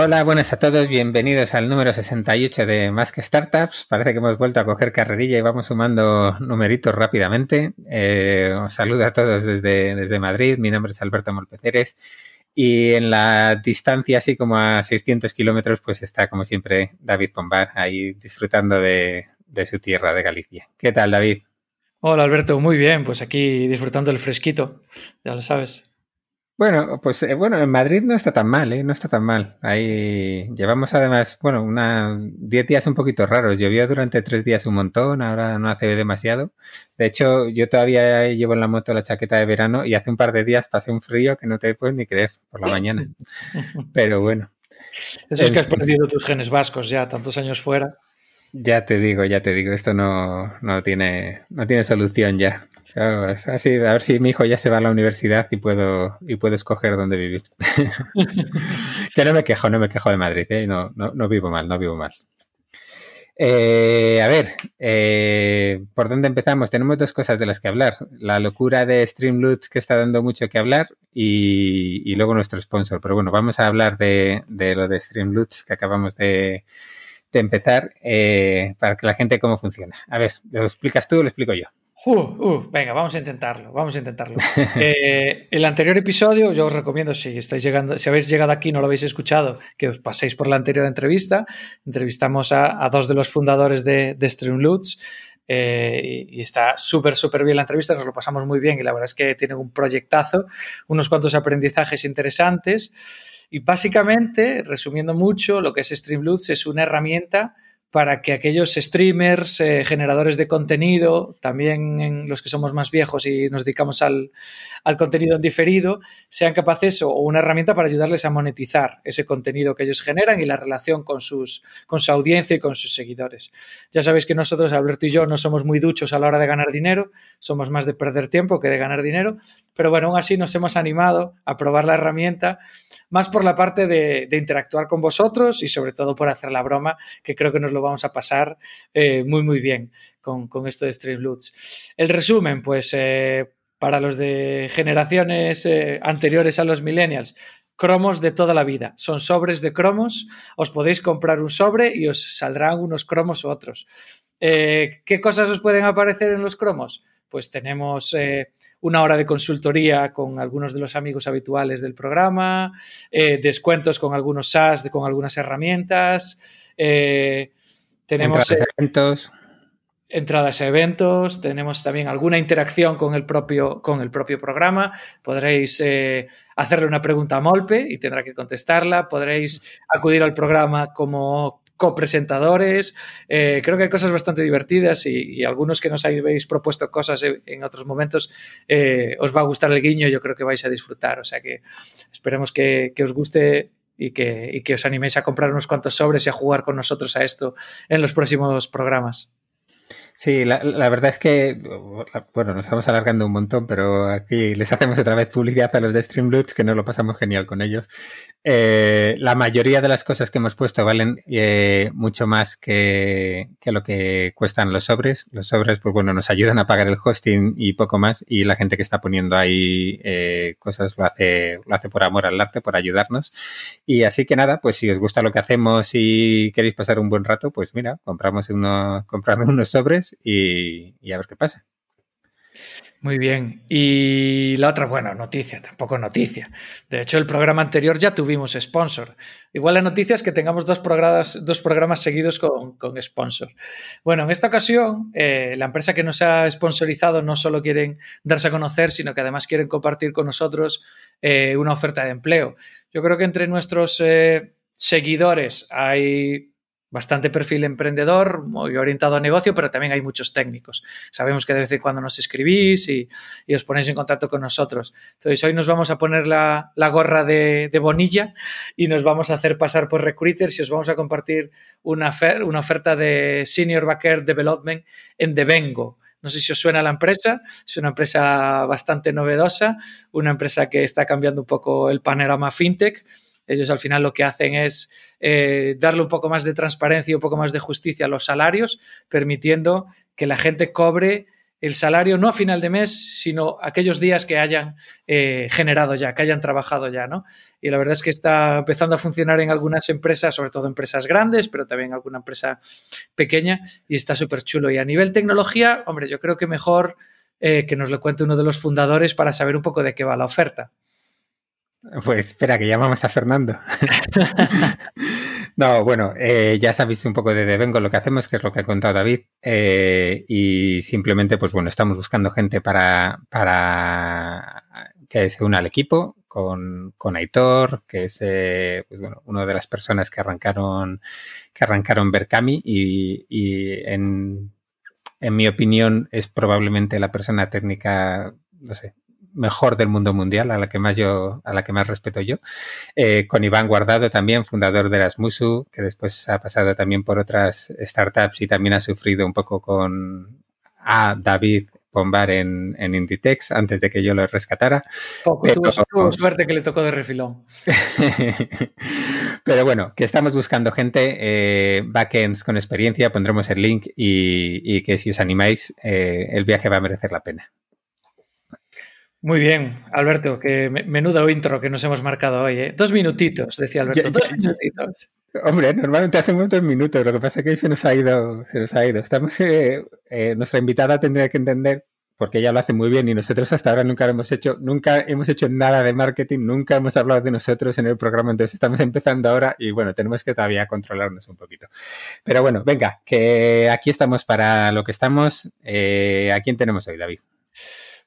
Hola, buenas a todos, bienvenidos al número 68 de Más que Startups. Parece que hemos vuelto a coger carrerilla y vamos sumando numeritos rápidamente. Eh, os saludo a todos desde, desde Madrid, mi nombre es Alberto Molpeceres y en la distancia, así como a 600 kilómetros, pues está como siempre David Pombar ahí disfrutando de, de su tierra, de Galicia. ¿Qué tal, David? Hola, Alberto, muy bien, pues aquí disfrutando el fresquito, ya lo sabes. Bueno, pues eh, bueno, en Madrid no está tan mal, ¿eh? No está tan mal. Ahí llevamos además, bueno, una 10 días un poquito raros. Llovió durante tres días un montón, ahora no hace demasiado. De hecho, yo todavía llevo en la moto la chaqueta de verano y hace un par de días pasé un frío que no te puedes ni creer por la mañana. Pero bueno. Eso es que has perdido tus genes vascos ya, tantos años fuera. Ya te digo, ya te digo, esto no, no, tiene, no tiene solución ya. así, a ver si mi hijo ya se va a la universidad y puedo, y puedo escoger dónde vivir. que no me quejo, no me quejo de Madrid, ¿eh? no, no, no vivo mal, no vivo mal. Eh, a ver, eh, ¿por dónde empezamos? Tenemos dos cosas de las que hablar. La locura de Streamloots que está dando mucho que hablar y, y luego nuestro sponsor. Pero bueno, vamos a hablar de, de lo de Streamloots que acabamos de, de empezar eh, para que la gente cómo funciona. A ver, ¿lo explicas tú o lo explico yo? Uh, uh, venga, vamos a intentarlo, vamos a intentarlo. Eh, el anterior episodio, yo os recomiendo, si estáis llegando, si habéis llegado aquí y no lo habéis escuchado, que os paséis por la anterior entrevista. Entrevistamos a, dos de los fundadores de, de Streamloots eh, y está súper, súper bien la entrevista, nos lo pasamos muy bien y la verdad es que tienen un proyectazo, unos cuantos aprendizajes interesantes. Y básicamente, resumiendo mucho, lo que es Streamloots es una herramienta para que aquellos streamers, eh, generadores de contenido, también en los que somos más viejos y nos dedicamos al, contenido en diferido, sean capaces o una herramienta para ayudarles a monetizar ese contenido que ellos generan y la relación con, sus, con su audiencia y con sus seguidores. Ya sabéis que nosotros, Alberto y yo, no somos muy duchos a la hora de ganar dinero, somos más de perder tiempo que de ganar dinero, pero bueno, aún así nos hemos animado a probar la herramienta, más por la parte de, de interactuar con vosotros y sobre todo por hacer la broma, que creo que nos lo vamos a pasar eh, muy, muy bien con, esto de Streamloots. El resumen, pues eh, para los de generaciones eh, anteriores a los millennials, cromos de toda la vida. Son sobres de cromos. Os podéis comprar un sobre y os saldrán unos cromos u otros. ¿Qué cosas os pueden aparecer en los cromos? Pues tenemos una hora de consultoría con algunos de los amigos habituales del programa, descuentos con algunos SaaS, con algunas herramientas, tenemos entradas a eventos. Entradas a eventos, tenemos también alguna interacción con el propio, con el propio programa. Podréis eh, hacerle una pregunta a Molpe y tendrá que contestarla. Podréis acudir al programa como copresentadores. Eh, creo que hay cosas bastante divertidas y, algunos que nos habéis propuesto cosas en, otros momentos eh, os va a gustar el guiño. Yo creo que vais a disfrutar. O sea que esperemos que, que os guste y que, que os animéis a comprar unos cuantos sobres y a jugar con nosotros a esto en los próximos programas. Sí, la, verdad es que, bueno, nos estamos alargando un montón, pero aquí les hacemos otra vez publicidad a los de Streamloots, que nos lo pasamos genial con ellos. Eh, la mayoría de las cosas que hemos puesto valen eh, mucho más que, que, lo que cuestan los sobres. Los sobres, pues bueno, nos ayudan a pagar el hosting y poco más, y la gente que está poniendo ahí eh, cosas lo hace, lo hace por amor al arte, por ayudarnos. Y así que nada, pues si os gusta lo que hacemos y queréis pasar un buen rato, pues mira, compramos uno, compramos unos sobres y, a ver qué pasa. Muy bien. Y la otra, bueno, noticia, tampoco noticia. De hecho, el programa anterior ya tuvimos sponsor. Igual la noticia es que tengamos dos programas, dos programas seguidos con, sponsor. Bueno, en esta ocasión, eh, la empresa que nos ha sponsorizado no solo quieren darse a conocer, sino que además quieren compartir con nosotros eh, una oferta de empleo. Yo creo que entre nuestros eh, seguidores hay bastante perfil emprendedor, muy orientado a negocio, pero también hay muchos técnicos. Sabemos que de vez en cuando nos escribís y, os ponéis en contacto con nosotros. Entonces, hoy nos vamos a poner la, gorra de, Bonilla y nos vamos a hacer pasar por recruiters y os vamos a compartir una, una oferta de Senior Backer Development en Devengo. No sé si os suena la empresa, es una empresa bastante novedosa, una empresa que está cambiando un poco el panorama fintech ellos al final lo que hacen es eh, darle un poco más de transparencia y un poco más de justicia a los salarios, permitiendo que la gente cobre el salario no a final de mes, sino aquellos días que hayan eh, generado ya, que hayan trabajado ya, ¿no? Y la verdad es que está empezando a funcionar en algunas empresas, sobre todo empresas grandes, pero también alguna empresa pequeña, y está súper chulo. Y a nivel tecnología, hombre, yo creo que mejor eh, que nos lo cuente uno de los fundadores para saber un poco de qué va la oferta. Pues espera, que llamamos a Fernando. no, bueno, eh, ya sabéis un poco de Devengo lo que hacemos, que es lo que ha contado David, eh, y simplemente, pues bueno, estamos buscando gente para, para que se una al equipo, con, con Aitor, que es eh, pues bueno, una de las personas que arrancaron, que arrancaron Berkami y, y en, en mi opinión es probablemente la persona técnica, no sé, mejor del mundo mundial, a la que más yo, a la que más respeto yo, eh, con Iván Guardado también, fundador de Erasmusu, que después ha pasado también por otras startups y también ha sufrido un poco con a David Pombar en, en Inditex antes de que yo lo rescatara. Poco, Pero, tuvo, suerte que le tocó de refilón. Pero bueno, que estamos buscando gente, eh, backends con experiencia, pondremos el link y, y que si os animáis, eh, el viaje va a merecer la pena. Muy bien, Alberto, que menudo intro que nos hemos marcado hoy. ¿eh? Dos minutitos, decía Alberto, ya, dos ya, minutitos. Hombre, normalmente hacemos dos minutos, lo que pasa es que hoy se nos ha ido, se nos ha ido. Estamos, eh, eh, nuestra invitada tendría que entender, porque ella lo hace muy bien y nosotros hasta ahora nunca hemos hecho, nunca hemos hecho nada de marketing, nunca hemos hablado de nosotros en el programa, entonces estamos empezando ahora y bueno, tenemos que todavía controlarnos un poquito. Pero bueno, venga, que aquí estamos para lo que estamos. ¿A quién tenemos hoy, David?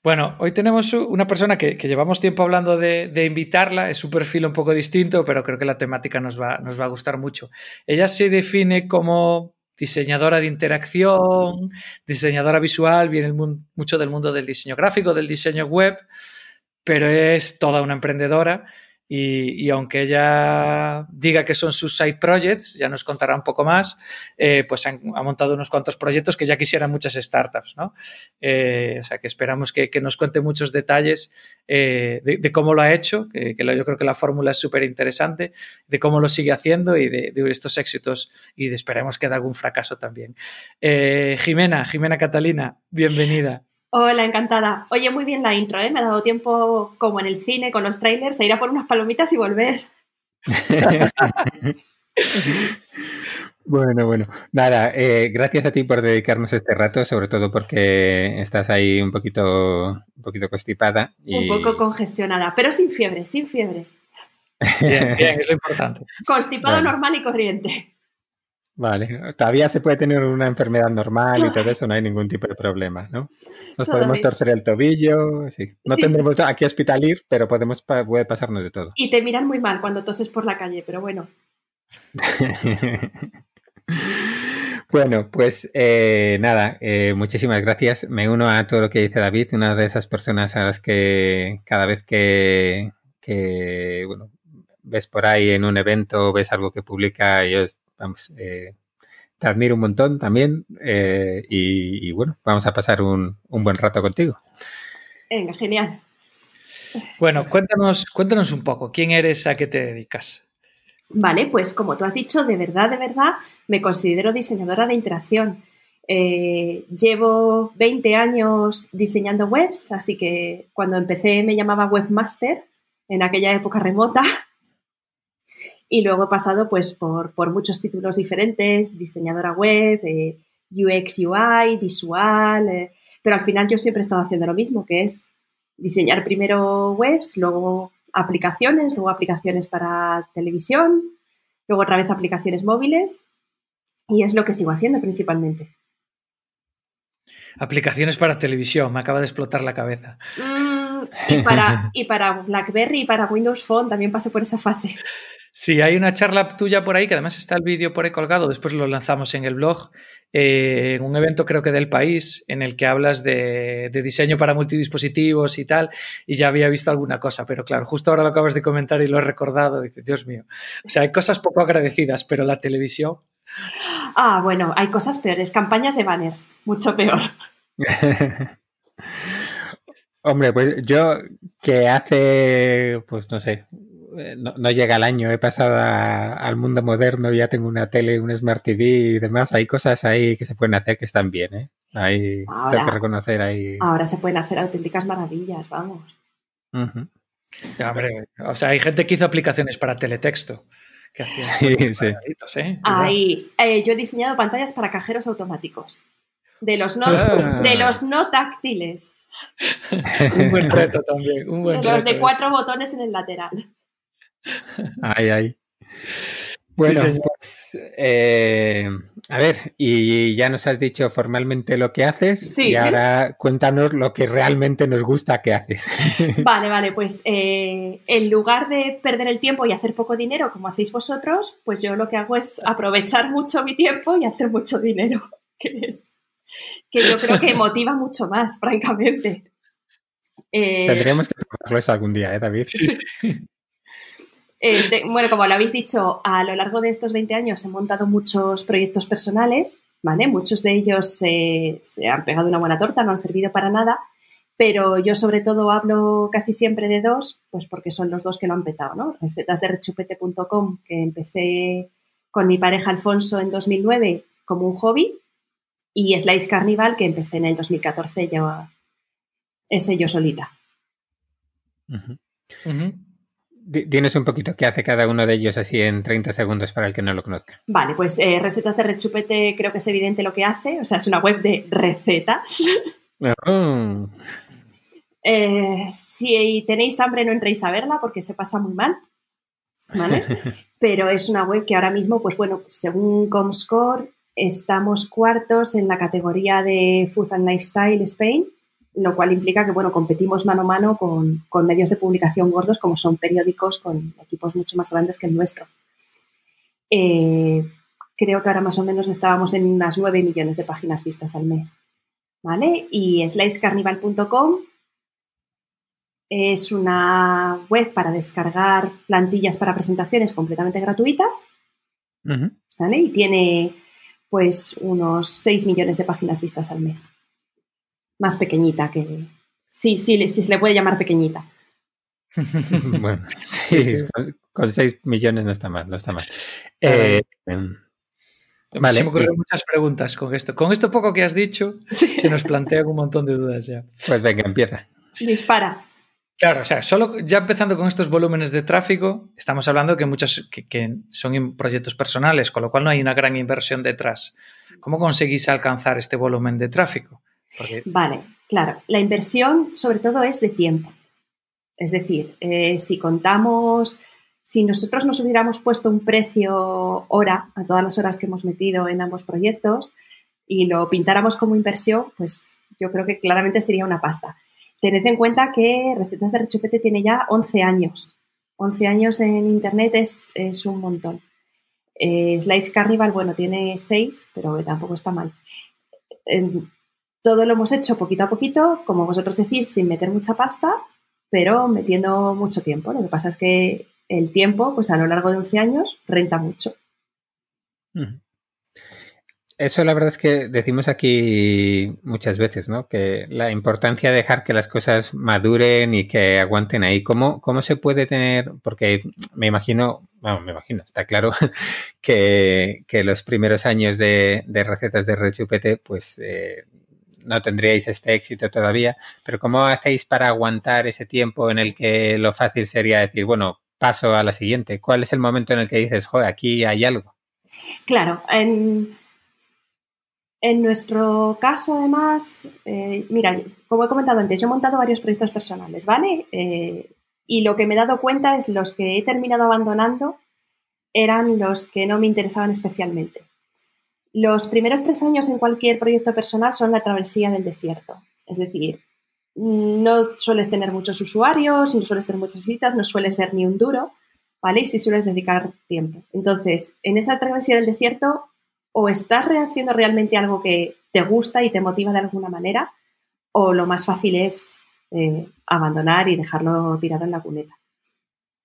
Bueno, hoy tenemos una persona que, llevamos tiempo hablando de, invitarla, es su perfil un poco distinto, pero creo que la temática nos va, a gustar mucho. Ella se define como diseñadora de interacción, diseñadora visual, viene mucho del mundo del diseño gráfico, del diseño web, pero es toda una emprendedora y, aunque ella diga que son sus side projects, ya nos contará un poco más, eh, pues han, ha montado unos cuantos proyectos que ya quisieran muchas startups, ¿no? Eh, o sea que esperamos que, nos cuente muchos detalles eh, de, cómo lo ha hecho, que, yo creo que la fórmula es súper interesante, de cómo lo sigue haciendo y de, estos éxitos y de, esperemos que de algún fracaso también. Jimena, Jimena Catalina, bienvenida. Hola, encantada. Oye, muy bien la intro, ¿eh? Me ha dado tiempo, como en el cine, con los trailers, a ir a por unas palomitas y volver. bueno, bueno. Nada, eh, gracias a ti por dedicarnos este rato, sobre todo porque estás ahí un poquito, un poquito constipada. Y... Un poco congestionada, pero sin fiebre, sin fiebre. Bien, bien, es lo importante. Constipado bueno. normal y corriente. Vale, todavía se puede tener una enfermedad normal y todo eso, no hay ningún tipo de problema, ¿no? Nos todavía. podemos torcer el tobillo, sí. No sí, tendremos sí. aquí hospitalir, pero podemos puede pasarnos de todo. Y te miran muy mal cuando toses por la calle, pero bueno. bueno, pues eh, nada, eh, muchísimas gracias. Me uno a todo lo que dice David, una de esas personas a las que cada vez que, que bueno, ves por ahí en un evento, ves algo que publica, yo vamos, eh, te admiro un montón también eh, y, y, bueno, vamos a pasar un, un, buen rato contigo. Venga, genial. Bueno, cuéntanos, cuéntanos un poco, ¿quién eres, a qué te dedicas? Vale, pues como tú has dicho, de verdad, de verdad, me considero diseñadora de interacción. Eh, llevo 20 años diseñando webs, así que cuando empecé me llamaba webmaster en aquella época remota y luego he pasado pues por, por muchos títulos diferentes, diseñadora web, eh, UX, UI, visual, eh, pero al final yo siempre he estado haciendo lo mismo, que es diseñar primero webs, luego aplicaciones, luego aplicaciones para televisión, luego otra vez aplicaciones móviles y es lo que sigo haciendo principalmente. Aplicaciones para televisión, me acaba de explotar la cabeza. Mm, y, para, y para BlackBerry y para Windows Phone también pasé por esa fase. Sí, hay una charla tuya por ahí, que además está el vídeo por ahí colgado, después lo lanzamos en el blog, eh, en un evento creo que del país, en el que hablas de, de, diseño para multidispositivos y tal, y ya había visto alguna cosa, pero claro, justo ahora lo acabas de comentar y lo he recordado, y dices, Dios mío, o sea, hay cosas poco agradecidas, pero la televisión... Ah, bueno, hay cosas peores, campañas de banners, mucho peor. Hombre, pues yo que hace, pues no sé, no, no, llega el año, he pasado a, al mundo moderno, ya tengo una tele, un Smart TV y demás, hay cosas ahí que se pueden hacer que están bien, ¿eh? Ahí tengo que reconocer ahí. Ahora se pueden hacer auténticas maravillas, vamos. o sea, hay gente que hizo aplicaciones para teletexto. Que sí, sí. ¿eh? Ahí, eh, yo he diseñado pantallas para cajeros automáticos. De los no, ah. de los no táctiles. un buen reto también. Un buen los de cuatro botones en el lateral. Ay, ay. Bueno, pues eh, a ver, y ya nos has dicho formalmente lo que haces y ahora cuéntanos lo que realmente nos gusta que haces. Vale, vale, pues eh, en lugar de perder el tiempo y hacer poco dinero como hacéis vosotros, pues yo lo que hago es aprovechar mucho mi tiempo y hacer mucho dinero, que es que yo creo que motiva mucho más, francamente. Eh, Tendríamos que probarlo eso algún día, ¿eh, David? Eh, bueno, como lo habéis dicho, a lo largo de estos 20 años he montado muchos proyectos personales, ¿vale? Muchos de ellos se han pegado una buena torta, no han servido para nada, pero yo sobre todo hablo casi siempre de dos, pues porque son los dos que lo han petado, ¿no? Recetas de rechupete.com, que empecé con mi pareja Alfonso en 2009 como un hobby, y Slice Carnival, que empecé en el 2014 yo, ese yo solita. Tienes un poquito qué hace cada uno de ellos así en 30 segundos para el que no lo conozca. Vale, pues eh, recetas de rechupete creo que es evidente lo que hace. O sea, es una web de recetas. Oh. Eh, si tenéis hambre no entréis a verla porque se pasa muy mal. ¿Vale? Pero es una web que ahora mismo, pues bueno, según Comscore, estamos cuartos en la categoría de Food and Lifestyle Spain lo cual implica que, bueno, competimos mano a mano con, medios de publicación gordos como son periódicos con equipos mucho más grandes que el nuestro. Eh, creo que ahora más o menos estábamos en unas 9 millones de páginas vistas al mes. ¿Vale? Y slidescarnival.com es una web para descargar plantillas para presentaciones completamente gratuitas. ¿Vale? Y tiene pues unos 6 millones de páginas vistas al mes más pequeñita que... Sí, sí, sí se le puede llamar pequeñita. bueno, sí, Con, 6 millones no está mal, no está mal. Eh, em, vale. Se me ocurren muchas preguntas con esto. Con esto poco que has dicho, se nos plantean un montón de dudas ya. Pues venga, empieza. Dispara. Claro, o sea, solo ya empezando con estos volúmenes de tráfico, estamos hablando que muchos que, son proyectos personales, con lo cual no hay una gran inversión detrás. ¿Cómo conseguís alcanzar este volumen de tráfico? Vale, claro. La inversión sobre todo es de tiempo. Es decir, eh, si contamos, si nosotros nos hubiéramos puesto un precio hora a todas las horas que hemos metido en ambos proyectos y lo pintáramos como inversión, pues yo creo que claramente sería una pasta. Tened en cuenta que Recetas de Rechupete tiene ya 11 años. 11 años en Internet es, un montón. Eh, Slides Carnival, bueno, tiene 6, pero tampoco está mal. Todo lo hemos hecho poquito a poquito, como vosotros decís, sin meter mucha pasta, pero metiendo mucho tiempo. Lo que pasa es que el tiempo, pues a lo largo de 11 años, renta mucho. Eso la verdad es que decimos aquí muchas veces, ¿no? Que la importancia de dejar que las cosas maduren y que aguanten ahí. ¿Cómo, cómo se puede tener? Porque me imagino, bueno, me imagino, está claro que, los primeros años de, recetas de rechupete, pues eh, no tendríais este éxito todavía, pero ¿cómo hacéis para aguantar ese tiempo en el que lo fácil sería decir, bueno, paso a la siguiente? ¿Cuál es el momento en el que dices, joder, aquí hay algo? Claro, en, en nuestro caso, además, eh, mira, como he comentado antes, yo he montado varios proyectos personales, ¿vale? Eh, y lo que me he dado cuenta es los que he terminado abandonando eran los que no me interesaban especialmente. Los primeros tres años en cualquier proyecto personal son la travesía del desierto. Es decir, no sueles tener muchos usuarios, no sueles tener muchas visitas, no sueles ver ni un duro, ¿vale? Y sí sueles dedicar tiempo. Entonces, en esa travesía del desierto, o estás haciendo realmente algo que te gusta y te motiva de alguna manera, o lo más fácil es eh, abandonar y dejarlo tirado en la cuneta.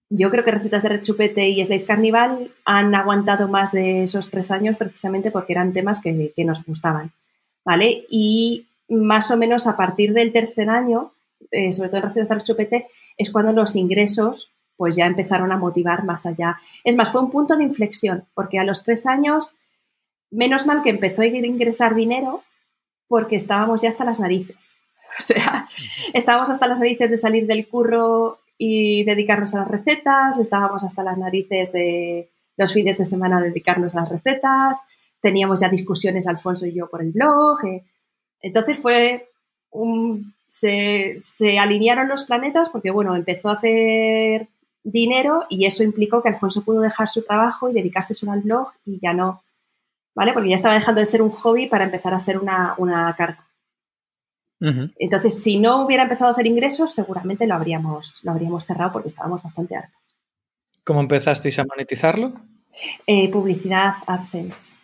Yo creo que Recetas de Rechupete y Slice Carnival han aguantado más de esos tres años precisamente porque eran temas que, nos gustaban, ¿vale? Y más o menos a partir del tercer año, eh, sobre todo en Recetas de Rechupete, es cuando los ingresos pues ya empezaron a motivar más allá. Es más, fue un punto de inflexión, porque a los tres años, menos mal que empezó a ingresar dinero, porque estábamos ya hasta las narices. O sea, estábamos hasta las narices de salir del curro y dedicarnos a las recetas, estábamos hasta las narices de los fines de semana dedicarnos a las recetas, teníamos ya discusiones Alfonso y yo por el blog. Eh. Entonces fue un, se, se, alinearon los planetas porque, bueno, empezó a hacer dinero y eso implicó que Alfonso pudo dejar su trabajo y dedicarse solo al blog y ya no, ¿vale? Porque ya estaba dejando de ser un hobby para empezar a ser una, una. Entonces, si no hubiera empezado a hacer ingresos, seguramente lo habríamos, lo habríamos cerrado porque estábamos bastante hartos. ¿Cómo empezasteis a monetizarlo? Eh, publicidad, AdSense.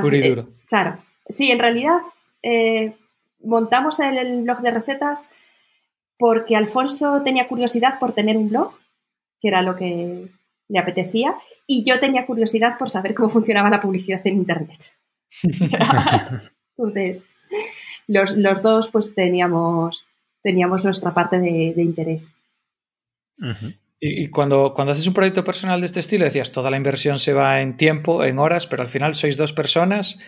Puro y duro. claro. Sí, en realidad eh, montamos el, blog de recetas porque Alfonso tenía curiosidad por tener un blog, que era lo que le apetecía, y yo tenía curiosidad por saber cómo funcionaba la publicidad en Internet. Entonces, los, dos pues teníamos, teníamos nuestra parte de, interés. Y, cuando, cuando haces un proyecto personal de este estilo, decías, toda la inversión se va en tiempo, en horas, pero al final sois dos personas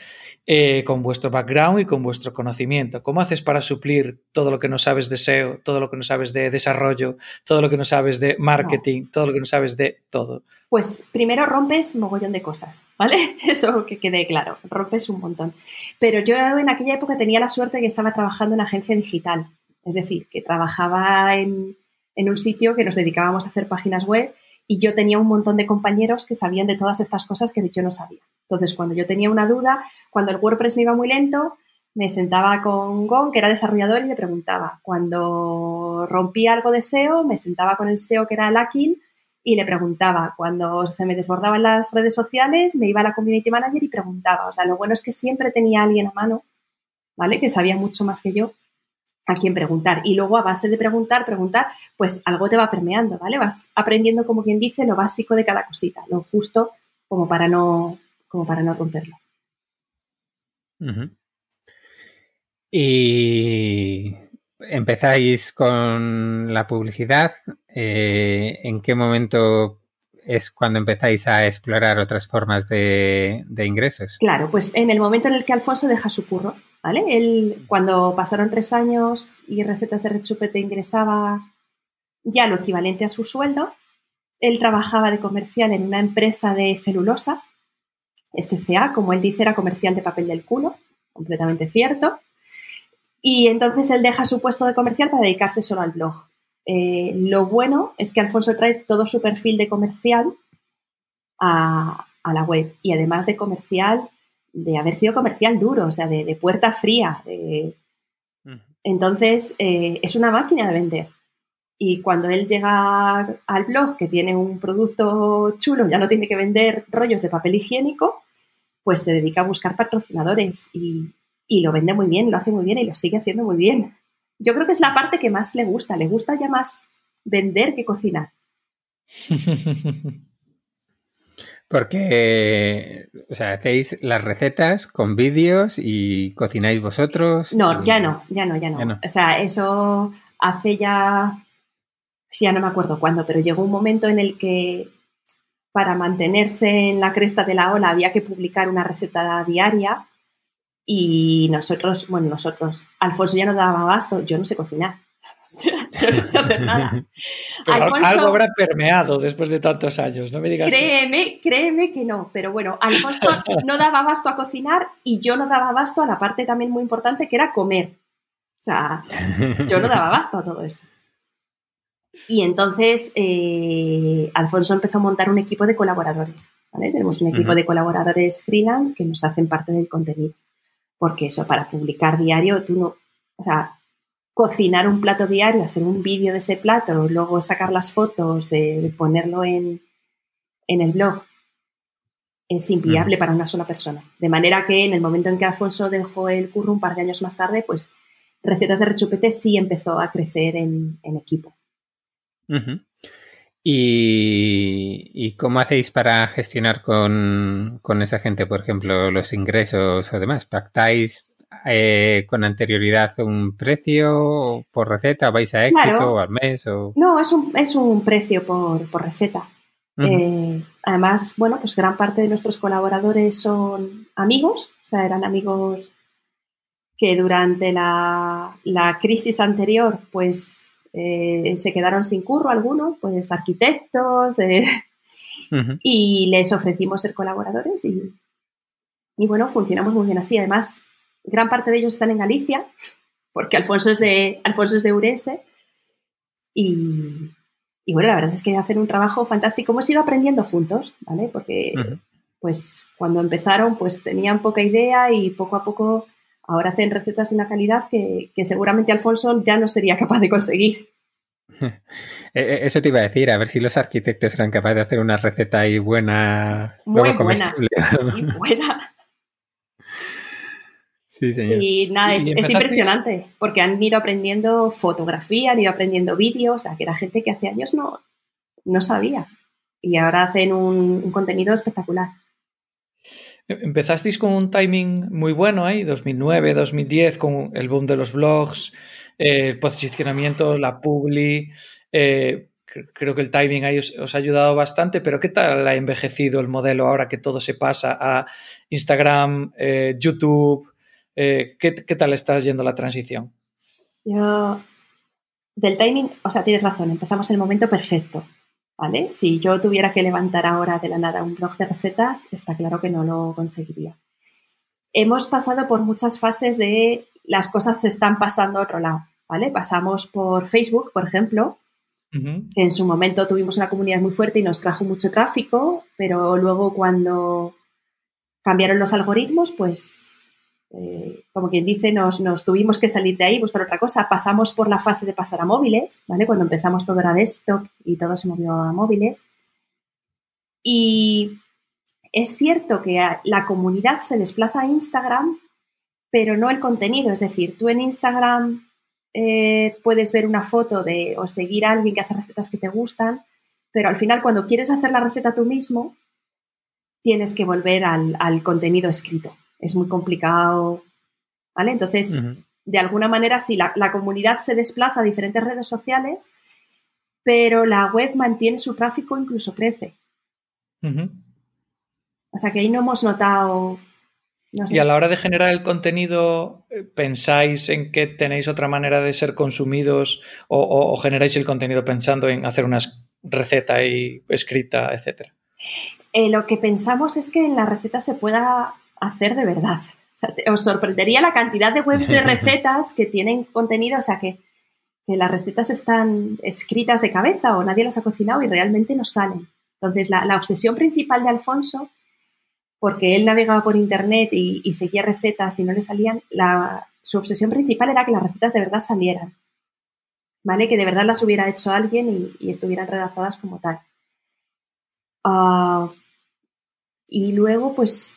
eh, con vuestro background y con vuestro conocimiento. ¿Cómo haces para suplir todo lo que no sabes de SEO, todo lo que no sabes de desarrollo, todo lo que no sabes de marketing, todo lo que no sabes de todo? Pues primero rompes un mogollón de cosas, ¿vale? Eso que quede claro, rompes un montón. Pero yo en aquella época tenía la suerte de que estaba trabajando en agencia digital, es decir, que trabajaba en, en un sitio que nos dedicábamos a hacer páginas web y yo tenía un montón de compañeros que sabían de todas estas cosas que yo no sabía. Entonces, cuando yo tenía una duda, cuando el WordPress me iba muy lento, me sentaba con Gon, que era desarrollador, y le preguntaba. Cuando rompía algo de SEO, me sentaba con el SEO, que era Lakin, y le preguntaba. Cuando se me desbordaban las redes sociales, me iba a la community manager y preguntaba. O sea, lo bueno es que siempre tenía alguien a mano, ¿vale? Que sabía mucho más que yo a quien preguntar. Y luego, a base de preguntar, preguntar, pues algo te va permeando, ¿vale? Vas aprendiendo, como quien dice, lo básico de cada cosita, lo justo como para no, como para no romperlo. Y empezáis con la publicidad. Eh, ¿En qué momento es cuando empezáis a explorar otras formas de, ingresos? Claro, pues en el momento en el que Alfonso deja su curro, ¿vale? Él, cuando pasaron tres años y recetas de rechupete ingresaba ya lo equivalente a su sueldo, él trabajaba de comercial en una empresa de celulosa SCA, como él dice, era comercial de papel del culo, completamente cierto. Y entonces él deja su puesto de comercial para dedicarse solo al blog. Eh, lo bueno es que Alfonso trae todo su perfil de comercial a, la web y además de comercial, de haber sido comercial duro, o sea, de, puerta fría. Entonces, eh, es una máquina de vender. Y cuando él llega al blog que tiene un producto chulo, ya no tiene que vender rollos de papel higiénico, pues se dedica a buscar patrocinadores y, lo vende muy bien, lo hace muy bien y lo sigue haciendo muy bien. Yo creo que es la parte que más le gusta, le gusta ya más vender que cocinar. Porque, o sea, hacéis las recetas con vídeos y cocináis vosotros. No, ya no, ya no, ya no. O sea, eso hace ya ya no me acuerdo cuándo, pero llegó un momento en el que para mantenerse en la cresta de la ola había que publicar una receta diaria y nosotros, bueno, nosotros, Alfonso ya no daba abasto, yo no sé cocinar. yo no sé hacer nada. algo habrá permeado después de tantos años, no me digas Créeme, créeme que no, pero bueno, Alfonso no daba abasto a cocinar y yo no daba abasto a la parte también muy importante que era comer. O sea, yo no daba abasto a todo eso. Y entonces eh, Alfonso empezó a montar un equipo de colaboradores. Tenemos un equipo de colaboradores freelance que nos hacen parte del contenido. Porque eso, para publicar diario, tú no. O sea, cocinar un plato diario, hacer un vídeo de ese plato, luego sacar las fotos, eh, ponerlo en, en, el blog, es inviable para una sola persona. De manera que en el momento en que Alfonso dejó el curro un par de años más tarde, pues Recetas de Rechupete sí empezó a crecer en equipo. ¿Y, cómo hacéis para gestionar con, esa gente, por ejemplo, los ingresos o demás? ¿Pactáis eh, con anterioridad un precio por receta? ¿Vais a éxito o al mes? O... No, es un, es un precio por, receta. Eh, además, bueno, pues gran parte de nuestros colaboradores son amigos, o sea, eran amigos que durante la, crisis anterior, pues eh, se quedaron sin curro algunos, pues arquitectos, eh, y les ofrecimos ser colaboradores y, y, bueno, funcionamos muy bien así. Además, gran parte de ellos están en Galicia, porque Alfonso es de, Alfonso es de Urese, y, y bueno, la verdad es que hacen un trabajo fantástico. Hemos ido aprendiendo juntos, ¿vale? Porque pues cuando empezaron pues tenían poca idea y poco a poco ahora hacen recetas de una calidad que, seguramente Alfonso ya no sería capaz de conseguir. E, e, eso te iba a decir, a ver si los arquitectos eran capaces de hacer una receta ahí buena. Muy buena. Muy buena. Sí, señor. Y nada, es, impresionante, porque han ido aprendiendo fotografía, han ido aprendiendo vídeos, o sea, que era gente que hace años no, no sabía. Y ahora hacen un contenido espectacular. Empezasteis con un timing muy bueno ahí, 2009, 2010, con el boom de los blogs, eh, el posicionamiento, la publi. Eh, creo que el timing ahí os, ha ayudado bastante, pero ¿qué tal ha envejecido el modelo ahora que todo se pasa a Instagram, eh, YouTube? ¿qué, ¿qué, tal está yendo la transición? Yo, del timing, o sea, tienes razón, empezamos en el momento perfecto. ¿Vale? Si yo tuviera que levantar ahora de la nada un blog de recetas, está claro que no lo conseguiría. Hemos pasado por muchas fases de las cosas se están pasando a otro lado, ¿vale? Pasamos por Facebook, por ejemplo, en su momento tuvimos una comunidad muy fuerte y nos trajo mucho tráfico, pero luego cuando cambiaron los algoritmos, pues eh, como quien dice, nos, tuvimos que salir de ahí, buscar otra cosa. Pasamos por la fase de pasar a móviles, ¿vale? Cuando empezamos todo era desktop y todo se movió a móviles. Y es cierto que la comunidad se desplaza a Instagram, pero no el contenido. Es decir, tú en Instagram eh, puedes ver una foto de o seguir a alguien que hace recetas que te gustan, pero al final cuando quieres hacer la receta tú mismo, tienes que volver al contenido escrito es muy complicado, ¿vale? Entonces, de alguna manera, sí, la, comunidad se desplaza a diferentes redes sociales, pero la web mantiene su tráfico, incluso crece. O sea que ahí no hemos notado... Y a la hora de generar el contenido, eh, ¿pensáis en que tenéis otra manera de ser consumidos o, generáis el contenido pensando en hacer una receta y escrita, etcétera? Eh, lo que pensamos es que en la receta se pueda hacer de verdad. os sorprendería la cantidad de webs de recetas que tienen contenido, o sea, que, las recetas están escritas de cabeza o nadie las ha cocinado y realmente no salen. Entonces, la, obsesión principal de Alfonso, porque él navegaba por internet y, seguía recetas y no le salían, su obsesión principal era que las recetas de verdad salieran. ¿Vale? Que de verdad las hubiera hecho alguien y, estuvieran redactadas como tal. Ah, y luego, pues,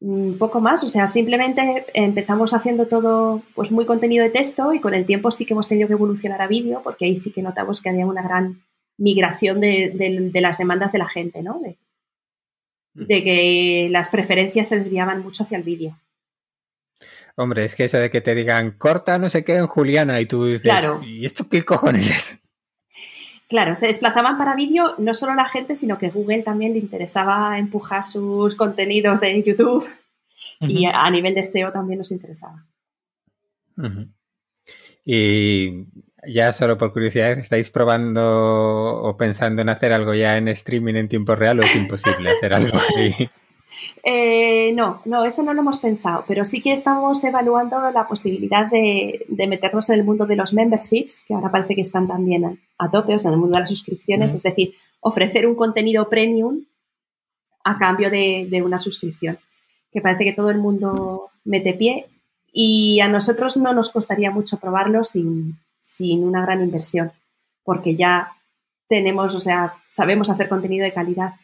un poco más, o sea, simplemente empezamos haciendo todo pues muy contenido de texto y con el tiempo sí que hemos tenido que evolucionar a vídeo porque ahí sí que notamos que había una gran migración de, las demandas de la gente, ¿no? De, que las preferencias se desviaban mucho hacia el vídeo. Hombre, es que eso de que te digan corta no sé qué en Juliana y tú dices, claro. ¿y esto qué cojones es? Claro, se desplazaban para vídeo no solo la gente, sino que Google también le interesaba empujar sus contenidos de YouTube y a nivel de SEO también nos interesaba. Y ya solo por curiosidad, ¿estáis probando o pensando en hacer algo ya en streaming en tiempo real o es imposible hacer algo ahí? Eh, no, no, eso no lo hemos pensado, pero sí que estamos evaluando la posibilidad de, meternos en el mundo de los memberships, que ahora parece que están también a, tope, o sea, en el mundo de las suscripciones, es decir, ofrecer un contenido premium a cambio de, una suscripción, que parece que todo el mundo mete pie y a nosotros no nos costaría mucho probarlo sin, sin una gran inversión, porque ya tenemos, o sea, sabemos hacer contenido de calidad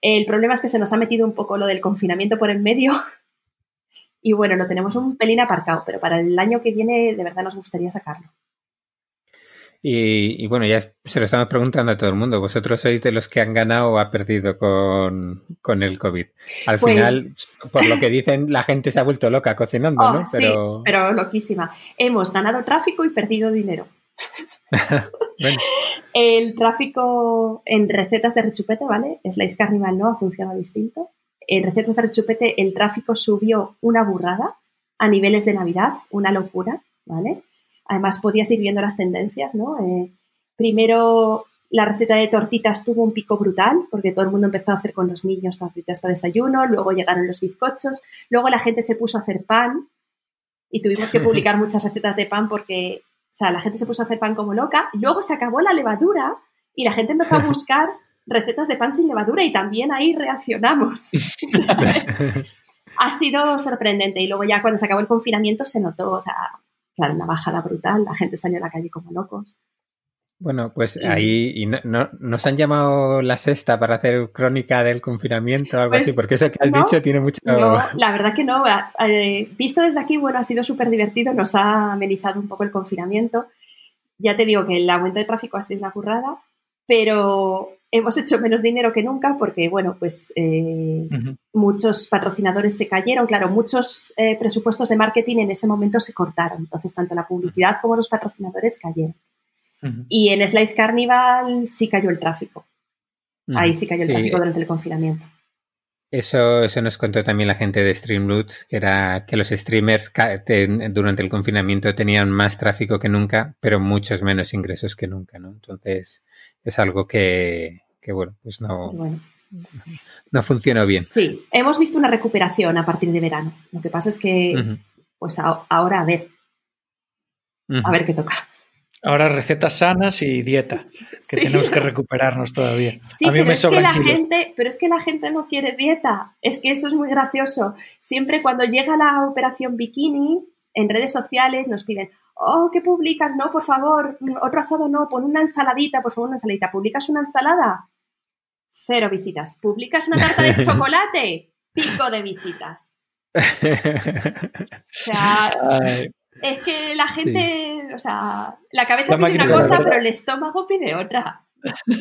el problema es que se nos ha metido un poco lo del confinamiento por el medio y bueno, lo tenemos un pelín aparcado, pero para el año que viene de verdad nos gustaría sacarlo. Y, bueno, ya se lo estamos preguntando a todo el mundo. ¿Vosotros sois de los que han ganado o ha perdido con, el COVID? Al pues final, por lo que dicen, la gente se ha vuelto loca cocinando, oh, ¿no? Pero... Sí, pero loquísima. Hemos ganado tráfico y perdido dinero. El tráfico en recetas de rechupete, ¿vale? Slice Carnival no ha funcionado distinto. En recetas de rechupete el tráfico subió una burrada. a niveles de Navidad, una locura, ¿vale? Además podías ir viendo las tendencias, ¿no? Eh, primero la receta de tortitas tuvo un pico brutal porque todo el mundo empezó a hacer con los niños tortitas para desayuno, luego llegaron los bizcochos, luego la gente se puso a hacer pan y tuvimos que publicar muchas recetas de pan porque, sea, la gente se puso a hacer pan como loca, luego se acabó la levadura y la gente empezó a buscar recetas de pan sin levadura y también ahí reaccionamos. ha sido sorprendente y luego ya cuando se acabó el confinamiento se notó, o sea, claro, una bajada brutal, la gente salió a la calle como locos. Bueno, pues ahí y no, nos han llamado la sexta para hacer crónica del confinamiento o algo así, pues porque eso que has dicho tiene mucho... No, la verdad que no. Eh, visto desde aquí, bueno, ha sido súper divertido, nos ha amenizado un poco el confinamiento. Ya te digo que el aumento de tráfico ha sido una currada, pero hemos hecho menos dinero que nunca porque, bueno, pues eh, muchos patrocinadores se cayeron. Claro, muchos eh, presupuestos de marketing en ese momento se cortaron. Entonces, tanto la publicidad como los patrocinadores cayeron. Y en Slice Carnival sí cayó el tráfico. Ahí sí cayó el tráfico durante el confinamiento. Eso, eso nos contó también la gente de Streamloots, que era que los streamers durante el confinamiento tenían más tráfico que nunca, pero muchos menos ingresos que nunca, ¿no? Entonces, es algo que, bueno, pues no, no funcionó bien. Sí, hemos visto una recuperación a partir de verano. Lo que pasa es que, pues ahora a ver, a ver qué toca. Ahora recetas sanas y dieta, que tenemos que recuperarnos todavía. Sí, pero, es que la gente, pero es que la gente no quiere dieta. Es que eso es muy gracioso. Siempre cuando llega la operación bikini, en redes sociales nos piden, oh, ¿qué publicas? No, por favor, otro asado no, pon una ensaladita, por favor, una ensaladita. ¿Publicas una ensalada? Cero visitas. ¿Publicas una tarta de chocolate? Pico de visitas. O sea, es que la gente, o sea, la cabeza pide una cosa, pero el estómago pide otra.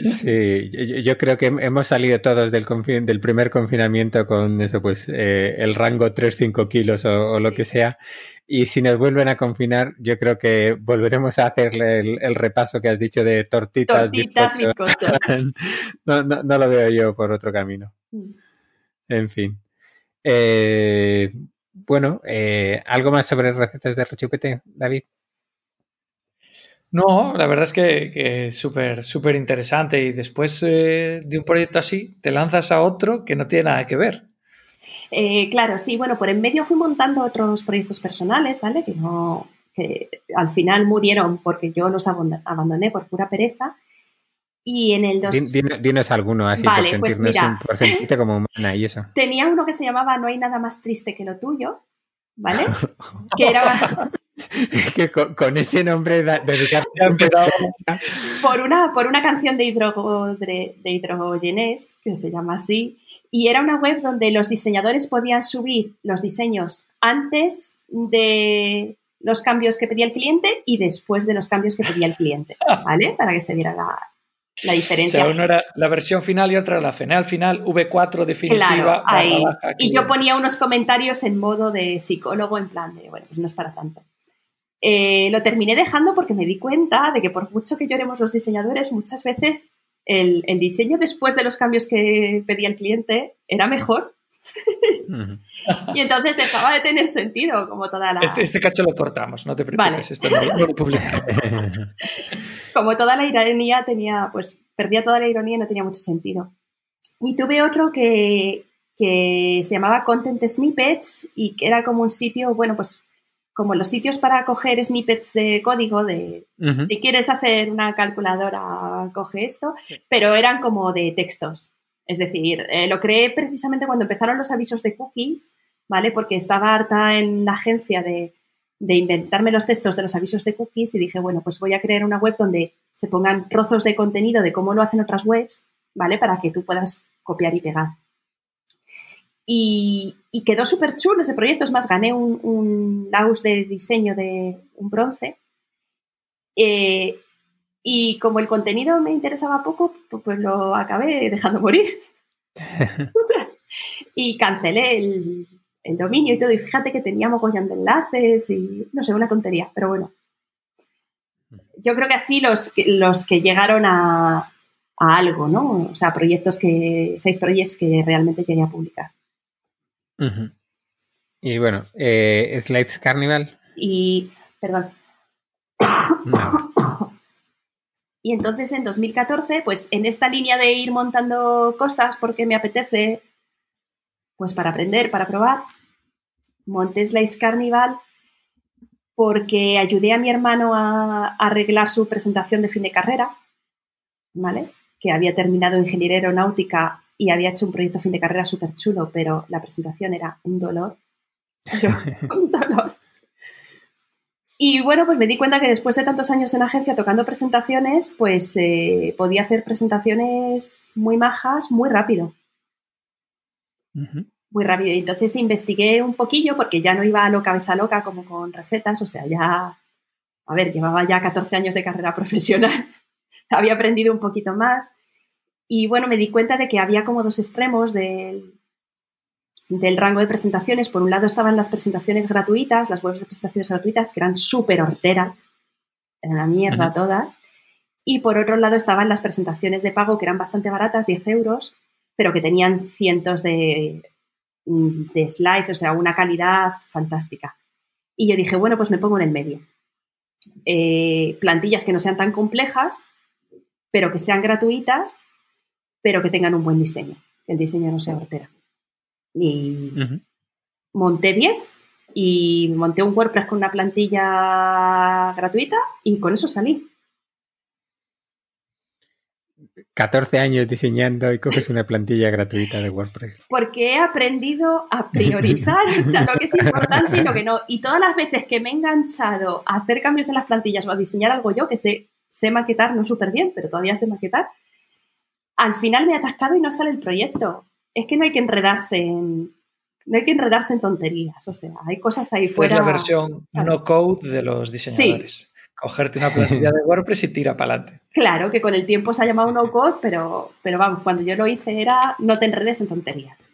Sí, yo, creo que hemos salido todos del, del primer confinamiento con eso, pues eh, el rango 3-5 kilos o, lo que sea. Y si nos vuelven a confinar, yo creo que volveremos a hacerle el, repaso que has dicho de tortitas, tortitas no, no, no, lo veo yo por otro camino. Mm. En fin. Eh, bueno, eh, ¿algo más sobre recetas de rechupete, David? No, la verdad es que, es súper, súper interesante y después eh, de un proyecto así te lanzas a otro que no tiene nada que ver. Eh, claro, sí, bueno, por en medio fui montando otros proyectos personales, ¿vale? Que no, que al final murieron porque yo los abandoné por pura pereza. Y en el dos... Dinos alguno así por, pues sentirte como humana y eso. Tenía uno que se llamaba No hay nada más triste que lo tuyo, ¿vale? que era... que con, ese nombre dedicarte por una por una canción de, hidro, de, Hidrogenes que se llama así y era una web donde los diseñadores podían subir los diseños antes de los cambios que pedía el cliente y después de los cambios que pedía el cliente, ¿vale? Para que se viera la, la diferencia. O sea, uno era la versión final y otra la final. final V4 definitiva. Claro, y yo ponía unos comentarios en modo de psicólogo, en plan de, bueno, pues no es para tanto. Eh, lo terminé dejando porque me di cuenta de que por mucho que lloremos los diseñadores, muchas veces el, diseño después de los cambios que pedía el cliente era mejor. y entonces dejaba de tener sentido como toda la... Este, este cacho lo cortamos, no te preocupes, esto no, lo como toda la ironía tenía, pues perdía toda la ironía y no tenía mucho sentido. Y tuve otro que, que se llamaba Content Snippets y que era como un sitio, bueno, pues como los sitios para coger snippets de código, de si quieres hacer una calculadora, coge esto, pero eran como de textos. Es decir, eh, lo creé precisamente cuando empezaron los avisos de cookies, ¿vale? Porque estaba harta en la agencia de, de inventarme los textos de los avisos de cookies y dije, bueno, pues voy a crear una web donde se pongan trozos de contenido de cómo lo hacen otras webs, ¿vale? Para que tú puedas copiar y pegar. Y, quedó súper chulo ese proyecto. Es más, gané un, un de diseño de un bronce. Eh, y como el contenido me interesaba poco, pues, lo acabé dejando morir. y cancelé el, dominio y todo. Y fíjate que teníamos mogollón de enlaces y no sé, una tontería, pero bueno. Yo creo que así los, los que llegaron a, a algo, ¿no? O sea, proyectos que, seis proyectos que realmente llegué a publicar. Y bueno, eh, Slides Carnival. Y, perdón. Y entonces en 2014, pues en esta línea de ir montando cosas porque me apetece, pues para aprender, para probar, monté Slides Carnival porque ayudé a mi hermano a, arreglar su presentación de fin de carrera, ¿vale? Que había terminado ingeniería aeronáutica y había hecho un proyecto fin de carrera súper chulo, pero la presentación era un dolor. un dolor. Y bueno, pues me di cuenta que después de tantos años en agencia tocando presentaciones, pues eh, podía hacer presentaciones muy majas muy rápido. Muy rápido. Y entonces investigué un poquillo porque ya no iba a lo cabeza loca como con recetas, o sea, ya, a ver, llevaba ya 14 años de carrera profesional, había aprendido un poquito más. Y bueno, me di cuenta de que había como dos extremos del, del rango de presentaciones. Por un lado estaban las presentaciones gratuitas, las webs de presentaciones gratuitas, que eran súper horteras, eran la mierda todas. Y por otro lado estaban las presentaciones de pago, que eran bastante baratas, 10 euros, pero que tenían cientos de, de slides, o sea, una calidad fantástica. Y yo dije, bueno, pues me pongo en el medio. Eh, plantillas que no sean tan complejas, pero que sean gratuitas, pero que tengan un buen diseño. El diseño no sea hortera. Y monté 10 y monté un WordPress con una plantilla gratuita y con eso salí. 14 años diseñando y coges una plantilla gratuita de WordPress. Porque he aprendido a priorizar lo que es importante y lo que no. Y todas las veces que me he enganchado a hacer cambios en las plantillas o a diseñar algo yo, que sé, sé maquetar, no súper bien, pero todavía sé maquetar, al final me he atascado y no sale el proyecto es que no hay que enredarse en, no hay que enredarse en tonterías. O sea, hay cosas ahí fuera. Es la versión no code de los diseñadores. Cogerte una plantilla de WordPress y tira para adelante. Claro, que con el tiempo se ha llamado no code, pero, pero vamos, cuando yo lo hice era no te enredes en tonterías.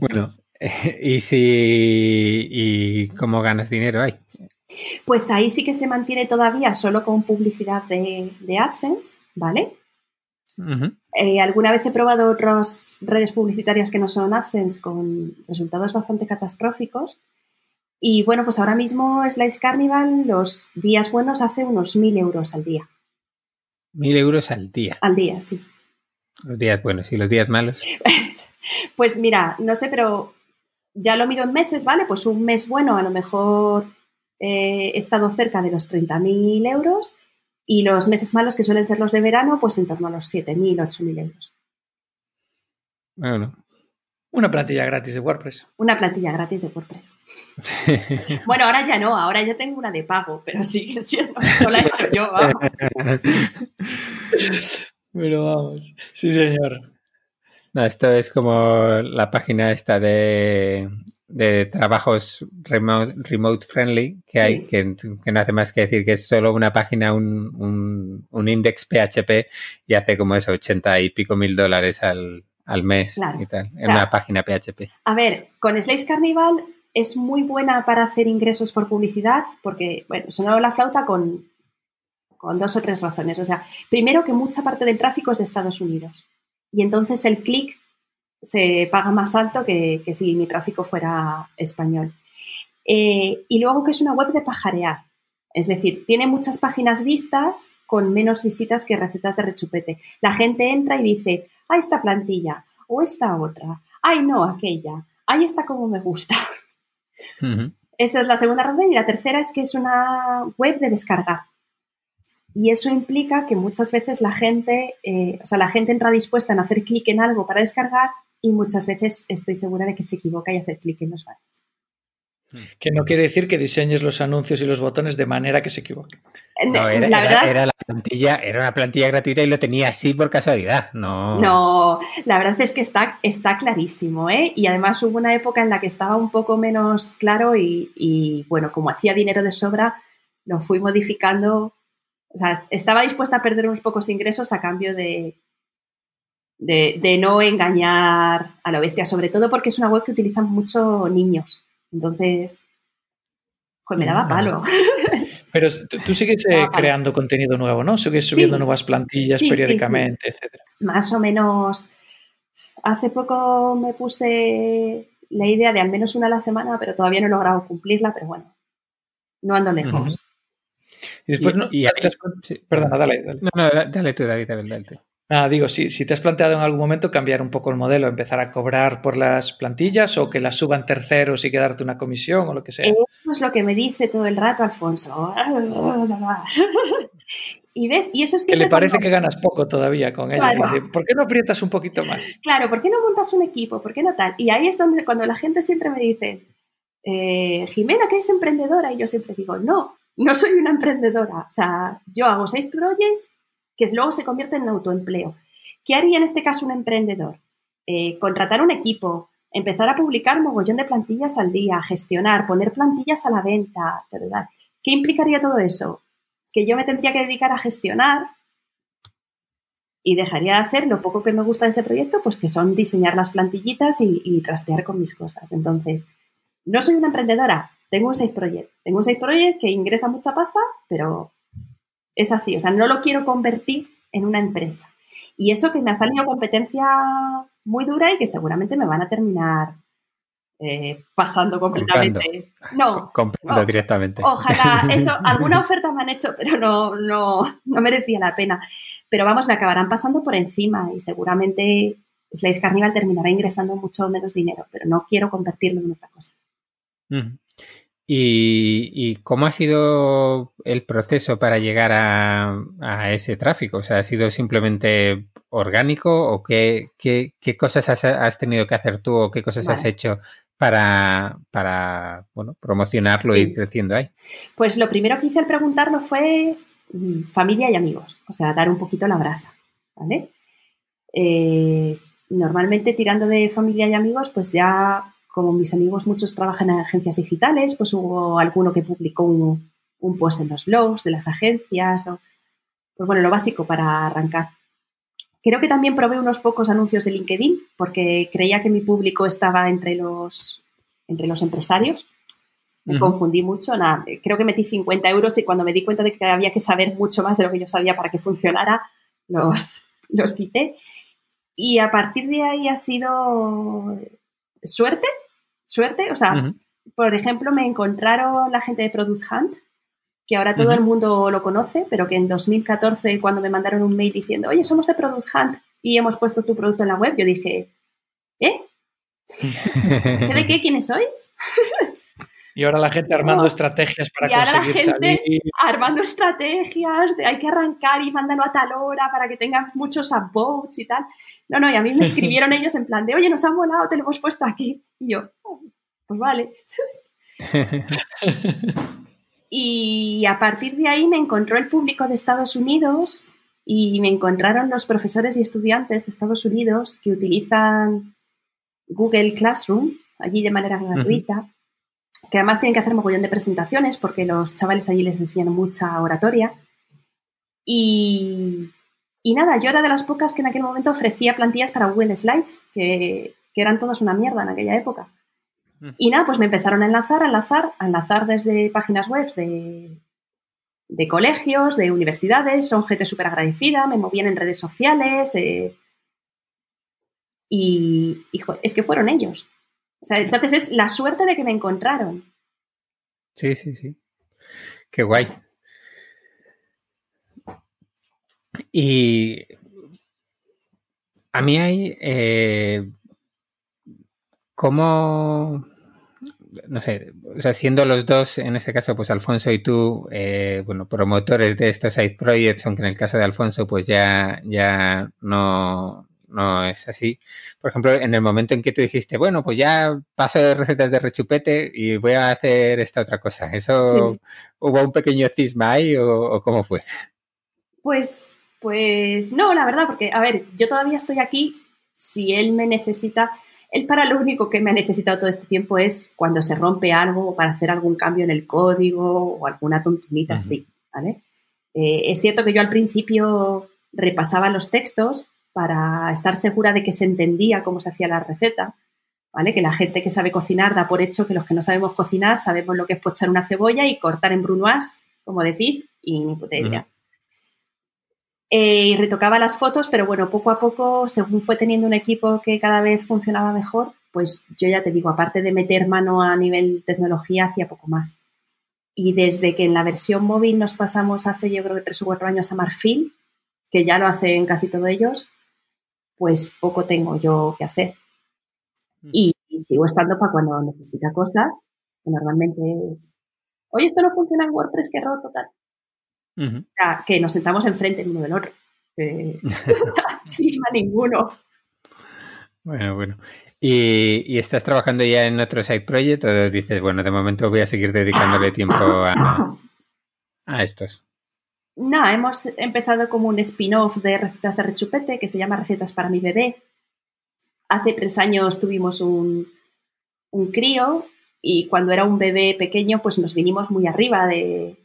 Bueno, ¿y si y cómo ganas dinero ahí? Pues ahí sí que se mantiene todavía solo con publicidad de, de AdSense, ¿vale? Eh, alguna vez he probado otras redes publicitarias que no son AdSense con resultados bastante catastróficos. Y bueno, pues ahora mismo Slides Carnival los días buenos hace unos mil euros al día. Mil euros al día. Al día, sí. Los días buenos y los días malos. pues mira, no sé, pero ya lo mido en meses, ¿vale? Pues un mes bueno a lo mejor eh, he estado cerca de los 30.000 euros y los meses malos, que suelen ser los de verano, pues en torno a los 7.000, 8.000 euros. Bueno. Una plantilla gratis de WordPress. Una plantilla gratis de WordPress. bueno, ahora ya no, ahora ya tengo una de pago, pero sigue siendo, no la he hecho yo, vamos. bueno, vamos. Sí, señor. No, esto es como la página esta de de trabajos remote, friendly que hay, que, no hace más que decir que es solo una página, un, un, index PHP y hace como eso, 80 y pico mil dólares al, mes y tal, en una página PHP. A ver, con Slays Carnival es muy buena para hacer ingresos por publicidad porque, bueno, sonó la flauta con, con dos o tres razones. O sea, primero que mucha parte del tráfico es de Estados Unidos y entonces el clic se paga más alto que, si mi tráfico fuera español. Eh, y luego que es una web de pajarear. Es decir, tiene muchas páginas vistas con menos visitas que recetas de rechupete. La gente entra y dice, ah, esta plantilla, o esta otra, ay, no, aquella, ahí está como me gusta. Esa es la segunda razón. Y la tercera es que es una web de descargar. Y eso implica que muchas veces la gente, eh, o sea, la gente entra dispuesta a hacer clic en algo para descargar y muchas veces estoy segura de que se equivoca y hace clic en los banners. Que no quiere decir que diseñes los anuncios y los botones de manera que se equivoque. Eh, no, era, la plantilla, era una plantilla gratuita y lo tenía así por casualidad. No, no la verdad es que está, está clarísimo. ¿eh? Y además hubo una época en la que estaba un poco menos claro y, y bueno, como hacía dinero de sobra, lo fui modificando. O sea, estaba dispuesta a perder unos pocos ingresos a cambio de, de, no engañar a la bestia, sobre todo porque es una web que utilizan mucho niños. Entonces, pues me daba palo. Pero tú sigues eh, creando contenido nuevo, ¿no? Sigues subiendo nuevas plantillas periódicamente, etcétera. Más o menos. Hace poco me puse la idea de al menos una a la semana, pero todavía no he logrado cumplirla, pero bueno, no ando lejos. Y después, no, perdona, dale, dale. No, no, dale tú, David, dale, dale tú. Ah, digo, si, si te has planteado en algún momento cambiar un poco el modelo, empezar a cobrar por las plantillas o que las suban terceros y quedarte una comisión o lo que sea. Eso es lo que me dice todo el rato Alfonso. y ves, y eso es que le parece que ganas poco todavía con ella. ¿Por qué no aprietas un poquito más? Claro, ¿por qué no montas un equipo? ¿Por qué no tal? Y ahí es donde cuando la gente siempre me dice, eh, Jimena, que es emprendedora, y yo siempre digo, no, no soy una emprendedora. O sea, yo hago seis proyectos que luego se convierte en autoempleo. ¿Qué haría en este caso un emprendedor? Eh, contratar un equipo, empezar a publicar mogollón de plantillas al día, gestionar, poner plantillas a la venta, ¿verdad? ¿Qué implicaría todo eso? Que yo me tendría que dedicar a gestionar y dejaría de hacer lo poco que me gusta de ese proyecto, pues que son diseñar las plantillitas y trastear con mis cosas. Entonces, no soy una emprendedora, tengo un side project. Tengo un side project que ingresa mucha pasta, pero es así, o sea, no lo quiero convertir en una empresa. Y eso que me ha salido competencia muy dura y que seguramente me van a terminar eh, pasando completamente. No, comprando directamente. Ojalá, eso, alguna oferta me han hecho, pero no, no, no merecía la pena. Pero vamos, me acabarán pasando por encima y seguramente Slice Carnival terminará ingresando mucho menos dinero, pero no quiero convertirlo en otra cosa. ¿Y, cómo ha sido el proceso para llegar a, ese tráfico? O sea, ¿ha sido simplemente orgánico o qué, qué, cosas has, tenido que hacer tú o qué cosas has hecho para, para bueno, promocionarlo y ir creciendo ahí? Pues lo primero que hice al preguntarlo fue mm, familia y amigos, o sea, dar un poquito la brasa, ¿vale? Eh, normalmente tirando de familia y amigos, pues ya como mis amigos muchos trabajan en agencias digitales, pues hubo alguno que publicó un, post en los blogs de las agencias, o, pues bueno, lo básico para arrancar. Creo que también probé unos pocos anuncios de LinkedIn porque creía que mi público estaba entre los, entre los empresarios. Me confundí mucho, nada, creo que metí 50 euros y cuando me di cuenta de que había que saber mucho más de lo que yo sabía para que funcionara, los, los quité. Y a partir de ahí ha sido suerte, suerte. O sea, por ejemplo, me encontraron la gente de Product Hunt, que ahora todo el mundo lo conoce, pero que en 2014, cuando me mandaron un mail diciendo, oye, somos de Product Hunt y hemos puesto tu producto en la web, yo dije, ¿eh? ¿De qué? ¿Quiénes sois? Y ahora la gente armando estrategias para y ahora la gente armando estrategias de hay que arrancar y mándalo a tal hora para que tengas muchos upvotes y tal. No, no, y a mí me escribieron ellos en plan de, oye, nos han volado, te lo hemos puesto aquí. Y yo, pues vale. y a partir de ahí me encontró el público de Estados Unidos y me encontraron los profesores y estudiantes de Estados Unidos que utilizan Google Classroom allí de manera gratuita que además tienen que hacer mogollón de presentaciones porque los chavales allí les enseñan mucha oratoria. Y, nada, yo era de las pocas que en aquel momento ofrecía plantillas para Google Slides, que, eran todas una mierda en aquella época. Y nada, pues me empezaron a enlazar, a enlazar, a enlazar desde páginas web de, de colegios, de universidades, son gente súper agradecida, me movían en redes sociales. Eh, y, hijo, es que fueron ellos entonces es la suerte de que me encontraron. Sí, sí, sí. Qué guay. Y a mí hay eh, como, no sé, o sea, siendo los dos, en este caso, pues Alfonso y tú, eh, bueno, promotores de estos side projects, aunque en el caso de Alfonso, pues ya, ya no, no es así. Por ejemplo, en el momento en que tú dijiste, bueno, pues ya paso de recetas de rechupete y voy a hacer esta otra cosa, ¿eso hubo un pequeño cisma ahí o, cómo fue? Pues, pues no, la verdad, porque, a ver, yo todavía estoy aquí, si él me necesita, él para lo único que me ha necesitado todo este tiempo es cuando se rompe algo para hacer algún cambio en el código o alguna tontunita así, ¿vale? Eh, es cierto que yo al principio repasaba los textos para estar segura de que se entendía cómo se hacía la receta, ¿vale? Que la gente que sabe cocinar da por hecho que los que no sabemos cocinar sabemos lo que es pochar una cebolla y cortar en brunoise, como decís, y ni puta eh, y retocaba las fotos, pero bueno, poco a poco, según fue teniendo un equipo que cada vez funcionaba mejor, pues yo ya te digo, aparte de meter mano a nivel tecnología, hacía poco más. Y desde que en la versión móvil nos pasamos hace yo creo que tres o cuatro años a Marfil, que ya lo hacen casi todos ellos, pues poco tengo yo que hacer. Mm. Y, sigo estando para cuando necesita cosas, que normalmente es, oye, esto no funciona en WordPress, qué error total. que nos sentamos enfrente el uno del otro. Eh, a ninguno. Bueno, bueno. ¿Y, estás trabajando ya en otro side project o dices, bueno, de momento voy a seguir dedicándole tiempo a, a estos? No, hemos empezado como un spin-off de recetas de rechupete que se llama Recetas para mi bebé. Hace tres años tuvimos un, un crío y cuando era un bebé pequeño pues nos vinimos muy arriba de,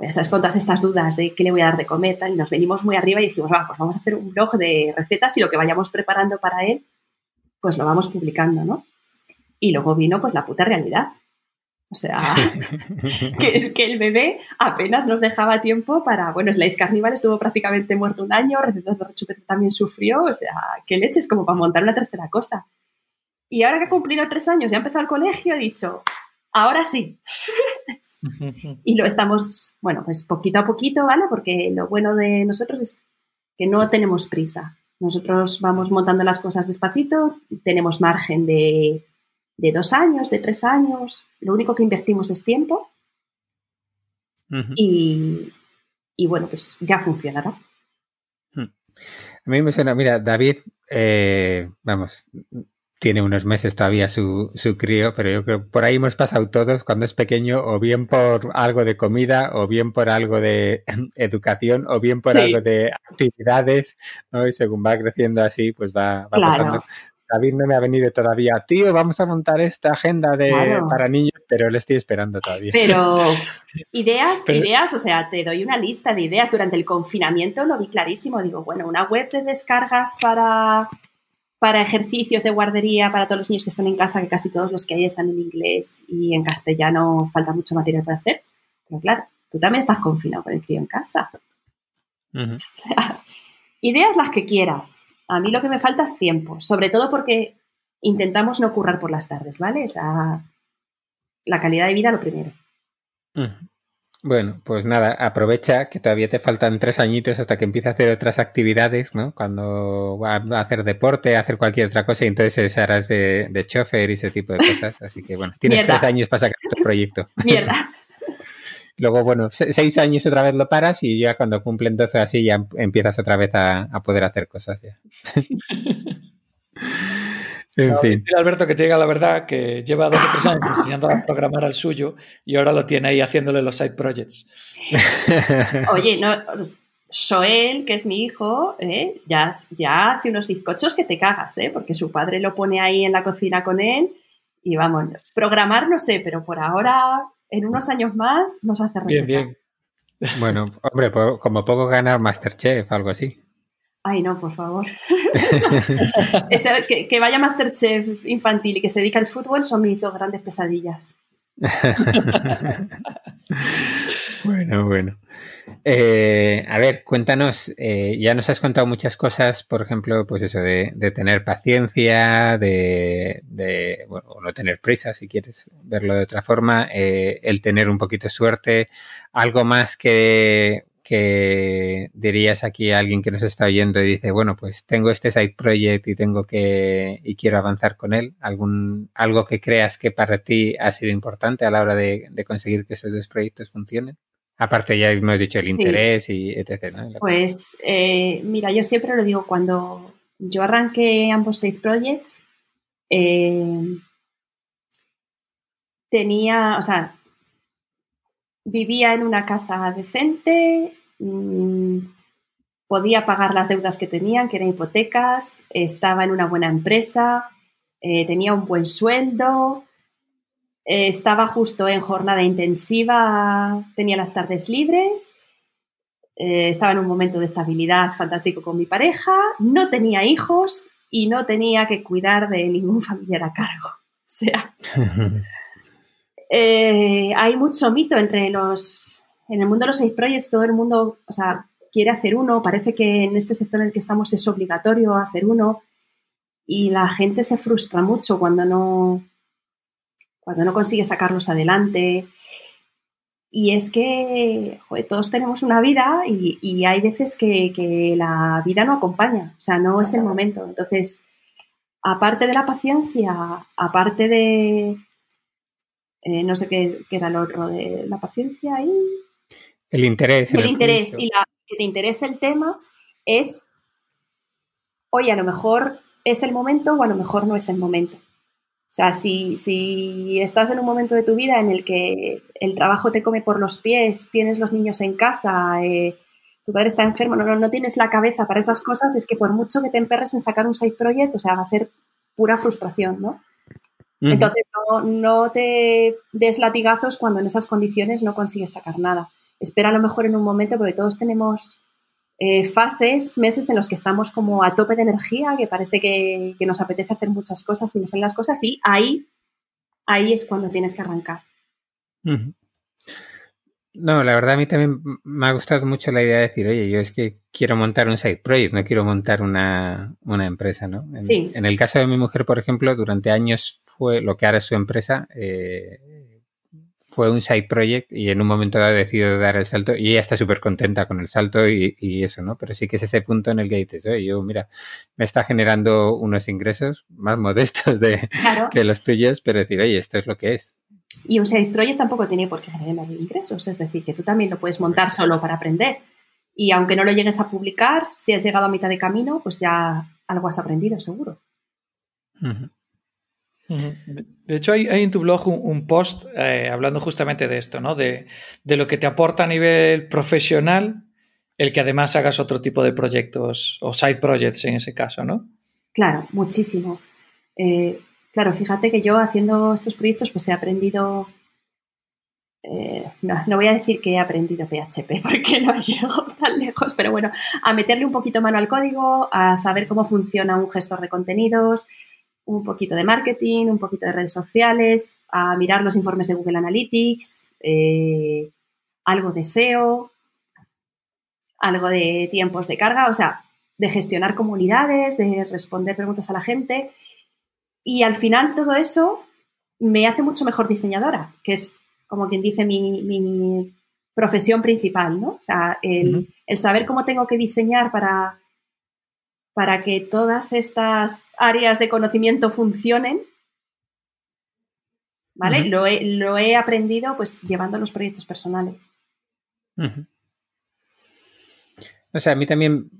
esas con todas estas dudas de qué le voy a dar de comer y nos venimos muy arriba y dijimos, pues vamos a hacer un blog de recetas y lo que vayamos preparando para él pues lo vamos publicando, ¿no? Y luego vino pues la puta realidad. O sea, que es que el bebé apenas nos dejaba tiempo para, bueno, Slice Carnival estuvo prácticamente muerto un año, Recetas de Rechupete también sufrió, o sea, qué leches como para montar una tercera cosa. Y ahora que ha cumplido tres años y ha empezado el colegio, he dicho, ahora sí. y lo estamos, bueno, pues poquito a poquito, ¿vale? Porque lo bueno de nosotros es que no tenemos prisa. Nosotros vamos montando las cosas despacito, tenemos margen de, dos años, de tres años, lo único que invertimos es tiempo y, bueno, pues ya funcionará. Hmm. A mí me suena, mira, David, eh, vamos, tiene unos meses todavía su, su crío, pero yo creo que por ahí hemos pasado todos cuando es pequeño, o bien por algo de comida, o bien por algo de educación, o bien por algo de actividades, ¿no? Y según va creciendo así, pues va, va pasando. David no me ha venido todavía, tío, vamos a montar esta agenda de, para niños, pero le estoy esperando todavía. Pero ideas, ideas, o sea, te doy una lista de ideas. Durante el confinamiento lo vi clarísimo. Digo, bueno, una web de descargas para para ejercicios de guardería para todos los niños que están en casa, que casi todos los que hay están en inglés y en castellano falta mucho material para hacer. Pero claro, tú también estás confinado con el crío en casa. Ideas las que quieras. A mí lo que me falta es tiempo, sobre todo porque intentamos no currar por las tardes, ¿vale? O sea, la calidad de vida lo primero. Bueno, pues nada, aprovecha que todavía te faltan tres añitos hasta que empiece a hacer otras actividades, ¿no? Cuando va a hacer deporte, a hacer cualquier otra cosa, y entonces harás de, de chofer y ese tipo de cosas. Así que bueno, tienes tres años para sacar tu proyecto. Mierda. Luego, bueno, seis años otra vez lo paras y ya cuando cumplen 12 así ya empiezas otra vez a, a poder hacer cosas ya. En fin. Alberto que te diga la verdad que lleva dos o tres años enseñando a programar al suyo y ahora lo tiene ahí haciéndole los side projects. Oye, no, Joel, que es mi hijo, ¿eh? ya, ya hace unos bizcochos que te cagas, ¿eh? porque su padre lo pone ahí en la cocina con él y vamos, programar no sé, pero por ahora, en unos años más, nos hace Bien, bien. Bueno, hombre, como poco ganar Masterchef, algo así. Ay, no, por favor. que, que, vaya Masterchef infantil y que se dedique al fútbol son mis dos grandes pesadillas. bueno, bueno. Eh, a ver, cuéntanos, eh, ya nos has contado muchas cosas, por ejemplo, pues eso de, tener paciencia, de, bueno, no tener prisa, si quieres verlo de otra forma, eh, el tener un poquito de suerte, algo más que que dirías aquí a alguien que nos está oyendo y dice, bueno, pues tengo este side project y tengo que y quiero avanzar con él? ¿Algún, algo que creas que para ti ha sido importante a la hora de, conseguir que esos dos proyectos funcionen? Aparte ya hemos dicho el interés y etc. Pues eh, mira, yo siempre lo digo, cuando yo arranqué ambos side projects, eh, tenía, o sea, vivía en una casa decente, mm, podía pagar las deudas que tenían, que eran hipotecas, estaba en una buena empresa, eh, tenía un buen sueldo, eh, estaba justo en jornada intensiva, tenía las tardes libres, eh, estaba en un momento de estabilidad fantástico con mi pareja, no tenía hijos y no tenía que cuidar de ningún familiar a cargo. O sea, hay mucho mito entre los. En el mundo de los seis projects, todo el mundo, o sea, quiere hacer uno. Parece que en este sector en el que estamos es obligatorio hacer uno. y la gente se frustra mucho cuando no, cuando no consigue sacarlos adelante. Y es que todos tenemos una vida y, hay veces que, la vida no acompaña, o sea, no es el momento. Entonces, aparte de la paciencia, aparte de, eh, no sé qué, era lo otro, de la paciencia y... El interés. El, interés y la, que te interese el tema es, oye, a lo mejor es el momento o a lo mejor no es el momento. O sea, si, si, estás en un momento de tu vida en el que el trabajo te come por los pies, tienes los niños en casa, eh, tu padre está enfermo, no, no, tienes la cabeza para esas cosas, es que por mucho que te emperres en sacar un side project, o sea, va a ser pura frustración, ¿no? Entonces, no, no, te des latigazos cuando en esas condiciones no consigues sacar nada. Espera a lo mejor en un momento, porque todos tenemos eh, fases, meses en los que estamos como a tope de energía, que parece que, nos apetece hacer muchas cosas y no salen las cosas, y ahí, ahí es cuando tienes que arrancar. No, la verdad a mí también me ha gustado mucho la idea de decir, oye, yo es que quiero montar un side project, no quiero montar una, empresa, ¿no? En, sí. en el caso de mi mujer, por ejemplo, durante años fue lo que ahora es su empresa, eh, fue un side project y en un momento dado decidido dar el salto y ella está súper contenta con el salto y, eso, ¿no? Pero sí que es ese punto en el que dices, oye, yo, mira, me está generando unos ingresos más modestos de, que los tuyos, pero decir, oye, esto es lo que es. Y un side project tampoco tiene por qué generar ingresos, es decir, que tú también lo puedes montar solo para aprender. Y aunque no lo llegues a publicar, si has llegado a mitad de camino, pues ya algo has aprendido, seguro. De hecho, hay, en tu blog un, post eh, hablando justamente de esto, ¿no? De, lo que te aporta a nivel profesional el que además hagas otro tipo de proyectos o side projects en ese caso, ¿no? Claro, muchísimo. Eh, claro, fíjate que yo haciendo estos proyectos pues he aprendido, eh, no, no, voy a decir que he aprendido PHP porque no llego tan lejos, pero bueno, a meterle un poquito mano al código, a saber cómo funciona un gestor de contenidos, un poquito de marketing, un poquito de redes sociales, a mirar los informes de Google Analytics, eh, algo de SEO, algo de tiempos de carga, o sea, de gestionar comunidades, de responder preguntas a la gente. Y al final todo eso me hace mucho mejor diseñadora, que es como quien dice mi, profesión principal, ¿no? O sea, el saber cómo tengo que diseñar para para que todas estas áreas de conocimiento funcionen. ¿Vale? lo, he, aprendido pues llevando los proyectos personales. O sea, a mí también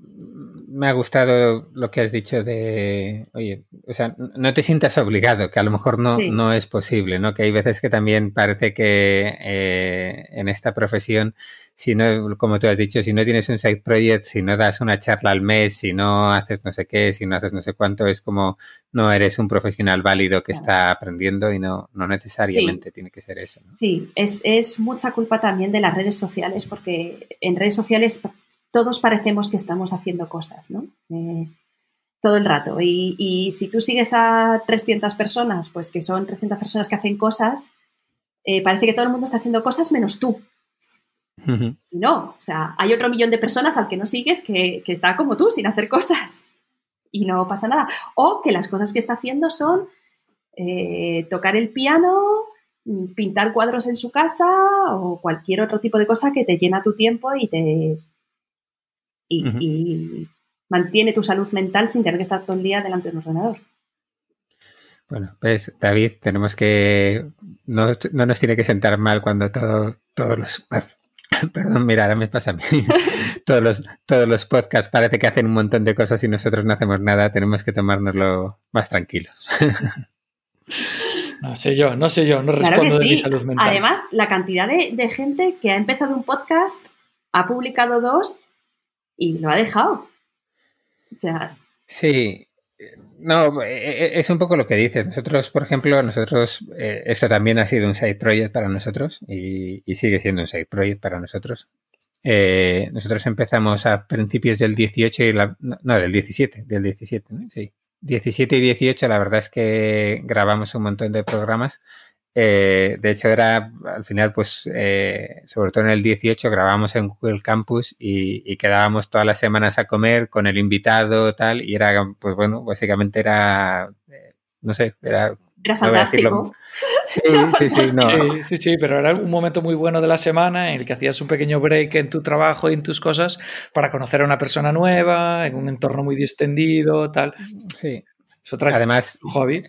me ha gustado lo que has dicho de, oye, o sea, no te sientas obligado, que a lo mejor no, no es posible, ¿no? Que hay veces que también parece que eh, en esta profesión si no, como tú has dicho, si no tienes un side project, si no das una charla al mes, si no haces no sé qué, si no haces no sé cuánto, es como no eres un profesional válido que está aprendiendo y no, no necesariamente tiene que ser eso. Sí, es, mucha culpa también de las redes sociales, porque en redes sociales todos parecemos que estamos haciendo cosas, ¿no? Eh, todo el rato. Y, y, si tú sigues a 300 personas, pues que son 300 personas que hacen cosas, eh, parece que todo el mundo está haciendo cosas menos tú. No, o sea, hay otro millón de personas al que no sigues que, está como tú, sin hacer cosas. Y no pasa nada. O que las cosas que está haciendo son eh, tocar el piano, pintar cuadros en su casa o cualquier otro tipo de cosa que te llena tu tiempo y te. Y, mantiene tu salud mental sin tener que estar todo el día delante de un ordenador. Bueno, pues David, tenemos que. No, no nos tiene que sentar mal cuando todo, todos los Perdón, mira, ahora me pasa a mí. todos, los, todos los podcasts parece que hacen un montón de cosas y nosotros no hacemos nada. Tenemos que tomárnoslo más tranquilos. no sé yo, no sé yo, no respondo de mi salud mental. Además, la cantidad de, gente que ha empezado un podcast, ha publicado dos y lo ha dejado. O sea. Sí, no, e, e, es un poco lo que dices. Nosotros, por ejemplo, nosotros, eh, esto también ha sido un side project para nosotros y, sigue siendo un side project para nosotros. Eh, nosotros empezamos a principios del 18 y la, no, del 17, del 17, ¿no? Sí. 17 y 18, la verdad es que grabamos un montón de programas Eh, de hecho, era al final, pues, eh, sobre todo en el 18, grabábamos en Google Campus y, quedábamos todas las semanas a comer con el invitado, tal, y era, pues bueno, básicamente era, eh, no sé, era... Era fantástico. Sí, sí, sí, no. sí, sí, sí, pero era un momento muy bueno de la semana en el que hacías un pequeño break en tu trabajo y en tus cosas para conocer a una persona nueva, en un entorno muy distendido, tal. Sí. Es otra Además, hobby.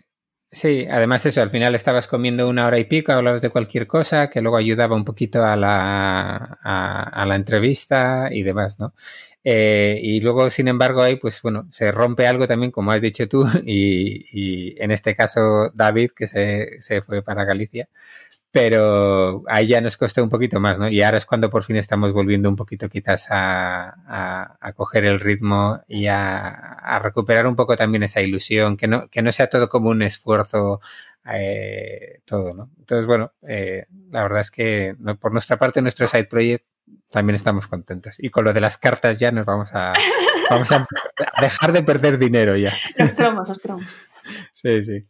Sí, además eso, al final estabas comiendo una hora y pico, hablabas de cualquier cosa que luego ayudaba un poquito a la, a, la entrevista y demás, ¿no? Eh, y luego, sin embargo, ahí, pues bueno, se rompe algo también, como has dicho tú, y, y en este caso David, que se, se fue para Galicia, pero ahí ya nos costó un poquito más, ¿no? Y ahora es cuando por fin estamos volviendo un poquito quizás a, a, coger el ritmo y a, a, recuperar un poco también esa ilusión, que no, que no sea todo como un esfuerzo eh, todo, ¿no? Entonces, bueno, eh, la verdad es que por nuestra parte, nuestro side project también estamos contentos. Y con lo de las cartas ya nos vamos a, vamos a dejar de perder dinero ya. Los cromos, los cromos. Sí, sí.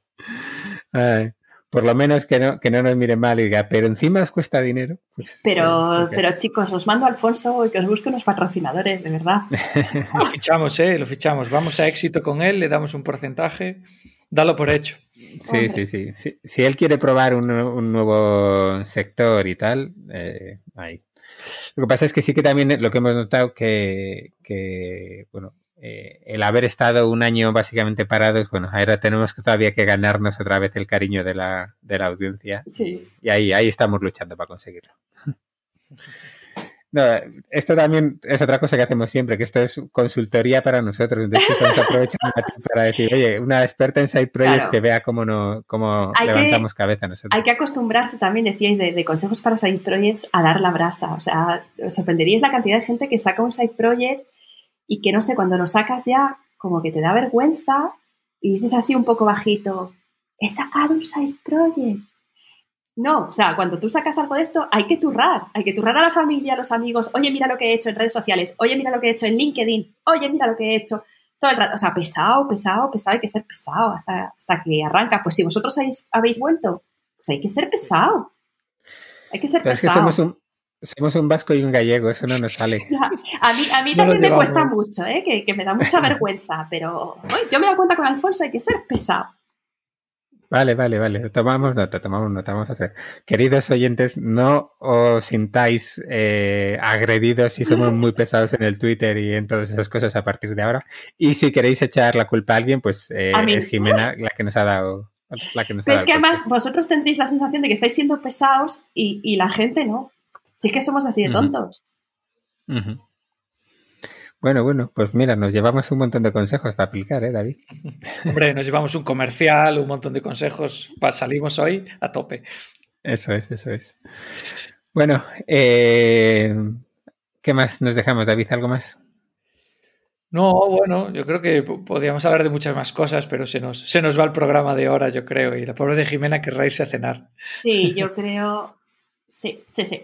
Ay por lo menos que no, que no nos mire mal y diga, pero encima os cuesta dinero. Pues, pero, pero chicos, os mando a Alfonso y que os busque unos patrocinadores, de verdad. lo fichamos, ¿eh? Lo fichamos. Vamos a éxito con él, le damos un porcentaje. Dalo por hecho. Sí, sí, sí, Si él quiere probar un, nuevo sector y tal, eh, ahí. Lo que pasa es que sí que también lo que hemos notado que, que bueno, eh, el haber estado un año básicamente parados, bueno, ahora tenemos que todavía que ganarnos otra vez el cariño de la, de la audiencia. Sí. Y ahí, ahí estamos luchando para conseguirlo. No, esto también es otra cosa que hacemos siempre, que esto es consultoría para nosotros. Entonces estamos aprovechando para decir, oye, una experta en Side Project que vea cómo, no, cómo levantamos cabeza nosotros. Hay que acostumbrarse también, decíais, de, de, consejos para Side Projects a dar la brasa. O sea, os sorprenderíais la cantidad de gente que saca un Side Project y que no sé, cuando lo sacas ya, como que te da vergüenza y dices así un poco bajito, he sacado un side project. No, o sea, cuando tú sacas algo de esto, hay que turrar, hay que turrar a la familia, a los amigos, oye, mira lo que he hecho en redes sociales, oye, mira lo que he hecho en LinkedIn, oye, mira lo que he hecho. Todo el rato, o sea, pesado, pesado, pesado, hay que ser pesado hasta, hasta que arranca. Pues si vosotros habéis, habéis vuelto, pues hay que ser pesado. Hay que ser pesado. Es que somos somos un vasco y un gallego, eso no nos sale. A mí, a mí también me cuesta mucho, ¿eh? que, que, me da mucha vergüenza, pero yo me doy cuenta con Alfonso, hay que ser pesado. Vale, vale, vale. Tomamos nota, tomamos nota. Vamos a hacer. Queridos oyentes, no os sintáis eh, agredidos si somos muy pesados en el Twitter y en todas esas cosas a partir de ahora. Y si queréis echar la culpa a alguien, pues eh, es Jimena la que nos ha dado. La que nos Pero es que además vosotros tendréis la sensación de que estáis siendo pesados y, y la gente no. Si es que somos así de tontos. Bueno, bueno, pues mira, nos llevamos un montón de consejos para aplicar, ¿eh, David? Hombre, nos llevamos un comercial, un montón de consejos. salimos hoy a tope. Eso es, eso es. Bueno, eh, ¿qué más nos dejamos, David? ¿Algo más? No, bueno, yo creo que podríamos hablar de muchas más cosas, pero se nos, se nos va el programa de hora, yo creo, y la pobre de Jimena querrá irse a cenar. Sí, yo creo, Sí, sí, sí.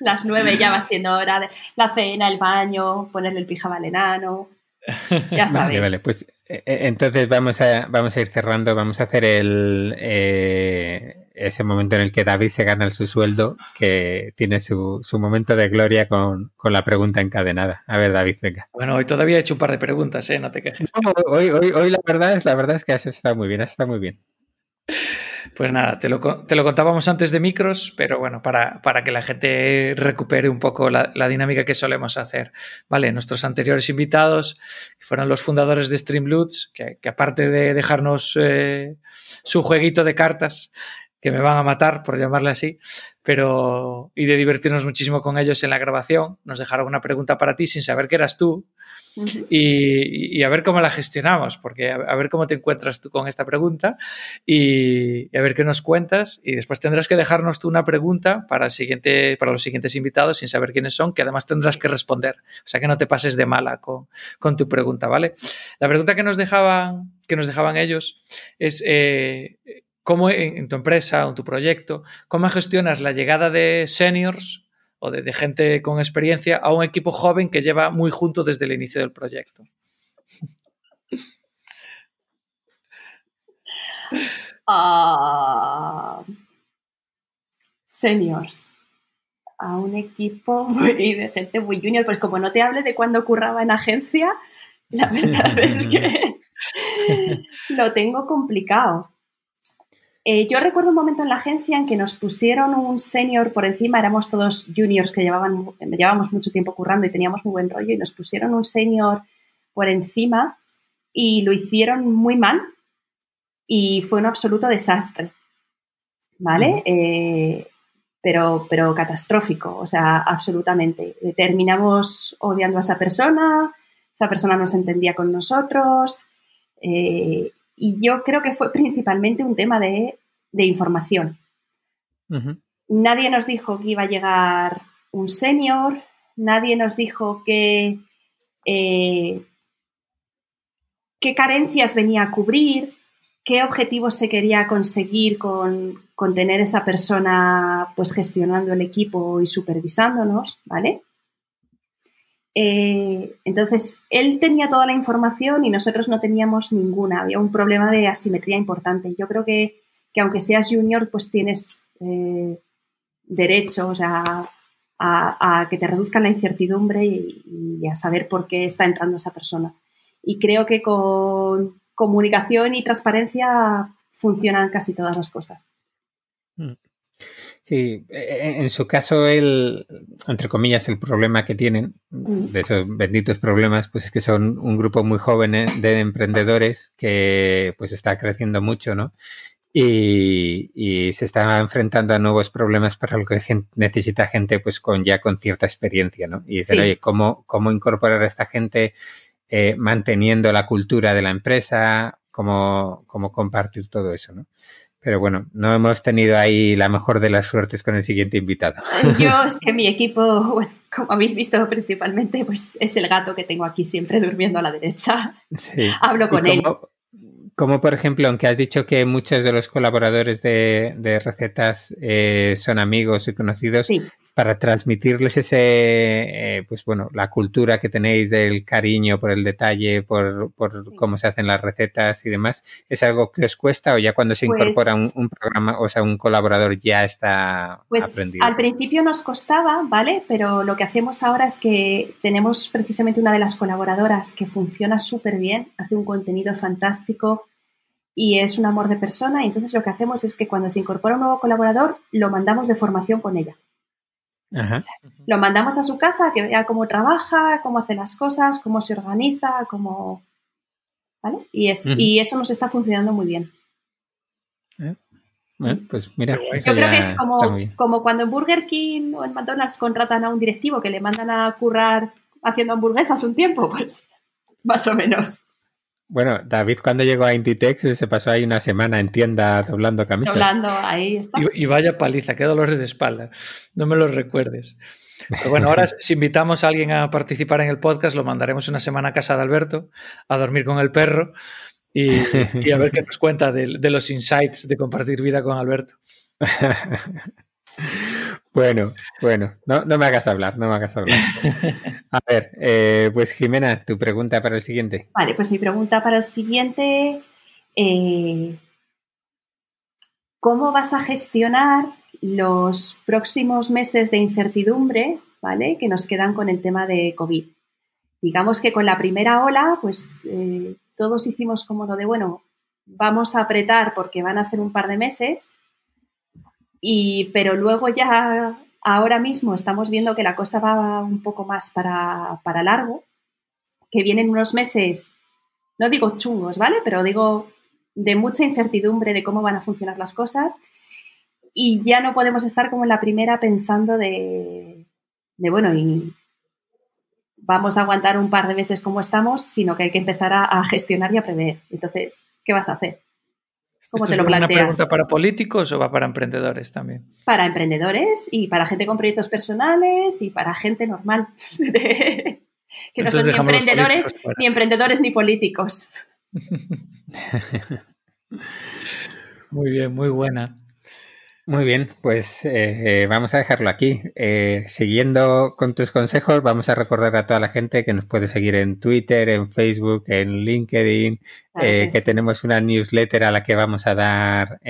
Las nueve ya va siendo hora de la cena, el baño, ponerle el pijama al enano. Ya sabes. Vale, vale, pues eh, eh, entonces vamos a, vamos a ir cerrando, vamos a hacer el eh, ese momento en el que David se gana su sueldo, que tiene su, su momento de gloria con, con, la pregunta encadenada. A ver, David, venga. Bueno, hoy todavía he hecho un par de preguntas, ¿eh? No te quejes. hoy, hoy, hoy, la verdad es, la verdad es que has estado muy bien, has estado muy bien. Pues nada, te lo, te lo, contábamos antes de micros, pero bueno, para, para que la gente recupere un poco la, la, dinámica que solemos hacer. Vale, nuestros anteriores invitados, que fueron los fundadores de Streamloots, que, aparte de dejarnos eh, su jueguito de cartas, que me van a matar, por llamarle así, pero y de divertirnos muchísimo con ellos en la grabación, nos dejaron una pregunta para ti sin saber que eras tú y, a ver cómo la gestionamos, porque a, ver cómo te encuentras tú con esta pregunta y, a ver qué nos cuentas. Y después tendrás que dejarnos tú una pregunta para, siguiente, para los siguientes invitados sin saber quiénes son, que además tendrás que responder. O sea que no te pases de mala con, con tu pregunta, ¿vale? La pregunta que nos dejaban, que nos dejaban ellos es... Eh, ¿Cómo en, en, tu empresa o en tu proyecto, cómo gestionas la llegada de seniors o de, de, gente con experiencia a un equipo joven que lleva muy junto desde el inicio del proyecto. a seniors, a un equipo muy de gente muy junior, pues como no te hable de cuando curraba en agencia, la verdad es que lo tengo complicado. Eh, yo recuerdo un momento en la agencia en que nos pusieron un senior por encima, éramos todos juniors que llevaban, llevábamos mucho tiempo currando y teníamos muy buen rollo, y nos pusieron un senior por encima y lo hicieron muy mal y fue un absoluto desastre. ¿Vale? Eh, pero, pero catastrófico, o sea, absolutamente. Terminamos odiando a esa persona, esa persona no se entendía con nosotros. Eh, y yo creo que fue principalmente un tema de, información. Nadie nos dijo que iba a llegar un senior, nadie nos dijo que eh, qué carencias venía a cubrir, qué objetivos se quería conseguir con, tener esa persona pues gestionando el equipo y supervisándonos, ¿vale? Eh, entonces, él tenía toda la información y nosotros no teníamos ninguna. Había un problema de asimetría importante. Yo creo que, aunque seas junior, pues tienes eh, derecho a, que te reduzcan la incertidumbre y, a saber por qué está entrando esa persona. Y creo que con comunicación y transparencia funcionan casi todas las cosas. Mm. Sí, e, e, en su caso, el, entre comillas, el problema que tienen, mm. de esos benditos problemas, pues es que son un grupo muy joven eh, de emprendedores que pues está creciendo mucho, ¿no? Y, se está enfrentando a nuevos problemas para lo que necesita gente pues con ya con cierta experiencia, ¿no? Y decir, oye, ¿cómo, ¿cómo incorporar a esta gente eh, manteniendo la cultura de la empresa? ¿Cómo, cómo compartir todo eso, ¿no? Pero bueno, no hemos tenido ahí la mejor de las suertes con el siguiente invitado. Yo es que mi equipo, bueno, como habéis visto principalmente, pues es el gato que tengo aquí siempre durmiendo a la derecha. Sí. Hablo con él. Como por ejemplo, aunque has dicho que muchos de los colaboradores de, recetas eh, son amigos y conocidos, sí para transmitirles ese, eh, pues bueno, la cultura que tenéis del cariño por el detalle, por, cómo se hacen las recetas y demás, ¿es algo que os cuesta o ya cuando se incorpora pues un, programa, o sea, un colaborador ya está pues aprendido? Al principio nos costaba, ¿vale? Pero lo que hacemos ahora es que tenemos precisamente una de las colaboradoras que funciona súper bien, hace un contenido fantástico y es un amor de persona y entonces lo que hacemos es que cuando se incorpora un nuevo colaborador, lo mandamos de formación con ella. Lo mandamos a su casa, que vea cómo trabaja, cómo hace las cosas, cómo se organiza, cómo... ¿Vale? Y, es, y eso nos está funcionando muy bien. Eh, pues mira, yo creo que es como, como cuando en Burger King o en McDonald's contratan a un directivo que le mandan a currar haciendo hamburguesas un tiempo, pues más o menos. Bueno, David cuando llegó a Inditex se pasó ahí una semana en tienda doblando camisas. Doblando, ahí está. Y, vaya paliza, qué dolores de espalda. No me lo recuerdes. Pero bueno, ahora si invitamos a alguien a participar en el podcast, lo mandaremos una semana a casa de Alberto a dormir con el perro y, a ver qué nos cuenta de, de los insights de compartir vida con Alberto. Bueno, bueno, no, me hagas hablar, no me hagas hablar. A ver, eh, pues Jimena, tu pregunta para el siguiente. Vale, pues mi pregunta para el siguiente, eh, ¿cómo vas a gestionar los próximos meses de incertidumbre, ¿vale? Que nos quedan con el tema de COVID. Digamos que con la primera ola, pues eh, todos hicimos como lo de, bueno, vamos a apretar porque van a ser un par de meses y, pero luego ya ahora mismo estamos viendo que la cosa va un poco más para, para largo, que vienen unos meses, no digo chungos, ¿vale? Pero digo de mucha incertidumbre de cómo van a funcionar las cosas y ya no podemos estar como en la primera pensando de, de bueno, y vamos a aguantar un par de meses como estamos, sino que hay que empezar a, a gestionar y a prever. Entonces, ¿qué vas a hacer? ¿Cómo te lo planteas? ¿Es una pregunta para políticos o va para emprendedores también? Para emprendedores y para gente con proyectos personales y para gente normal. que no son ni emprendedores, ni emprendedores ni políticos. muy bien, muy buena. Muy bien, pues eh, vamos a dejarlo aquí. Eh, siguiendo con tus consejos, vamos a recordar a toda la gente que nos puede seguir en Twitter, en Facebook, en LinkedIn, eh, que tenemos una newsletter a la que vamos a dar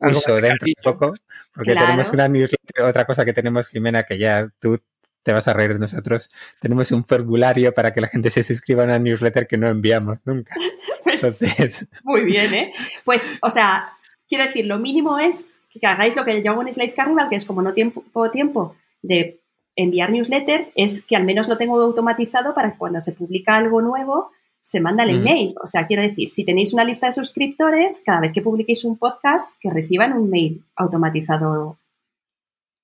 uso dentro de poco, porque tenemos una newsletter, otra cosa que tenemos, Jimena, que ya tú te vas a reír de nosotros, tenemos un formulario para que la gente se suscriba a una newsletter que no enviamos nunca. Pues, Entonces... Muy bien, ¿eh? Pues, o sea, quiero decir, lo mínimo es que hagáis lo que yo hago en Slice Carnival, que es como no tiempo, tiempo de enviar newsletters, es que al menos lo tengo automatizado para que cuando se publica algo nuevo se manda el email. O sea, quiero decir, si tenéis una lista de suscriptores, cada vez que publiquéis un podcast, que reciban un mail automatizado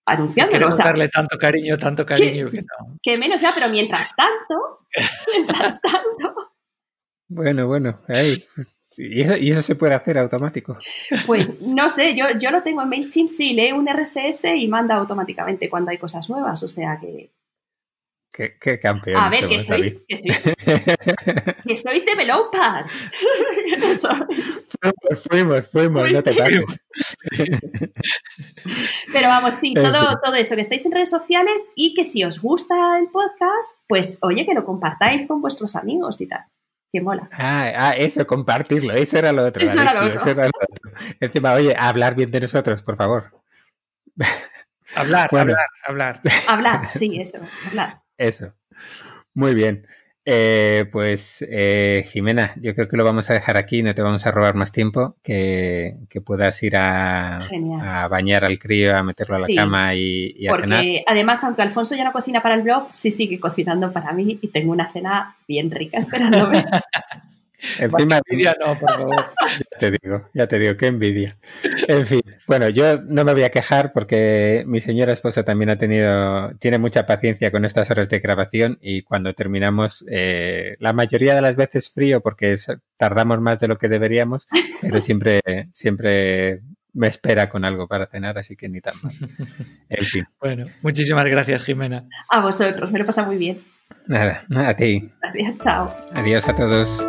anunciándolo. o sea, darle tanto cariño, tanto cariño que, no. Que menos ya, pero mientras tanto, mientras tanto. Bueno, bueno, ahí, pues, ¿Y eso, se puede hacer automático? Pues no sé, yo, yo lo tengo en MailChimp, sí, lee un RSS y manda automáticamente cuando hay cosas nuevas, o sea que... Qué, campeón. A ver, que sois, que sois, que sois developers. fuimos, fuimos, fuimos, no te pases. Pero vamos, sí, todo, todo eso, que estáis en redes sociales y que si os gusta el podcast, pues oye, que lo compartáis con vuestros amigos y tal que mola. Ah, ah, eso, compartirlo, eso era lo otro. Eso, era lo otro. Encima, oye, hablar bien de nosotros, por favor. Hablar, hablar, hablar. Hablar, sí, eso, hablar. Eso. Muy bien. Eh, pues eh, Jimena, yo creo que lo vamos a dejar aquí, no te vamos a robar más tiempo, que, puedas ir a, bañar al crío, a meterlo a la cama y, a porque, Además, aunque Alfonso ya no cocina para el blog, sí sigue cocinando para mí y tengo una cena bien rica esperándome. Encima, envidia no, por favor. Ya te digo, ya te digo, qué envidia. En fin, bueno, yo no me voy a quejar porque mi señora esposa también ha tenido, tiene mucha paciencia con estas horas de grabación y cuando terminamos, eh, la mayoría de las veces frío porque tardamos más de lo que deberíamos, pero siempre, siempre me espera con algo para cenar, así que ni tan mal. En fin. Bueno, muchísimas gracias, Jimena. A vosotros, me lo pasa muy bien. Nada, nada a ti. Adiós, chao. Adiós a todos.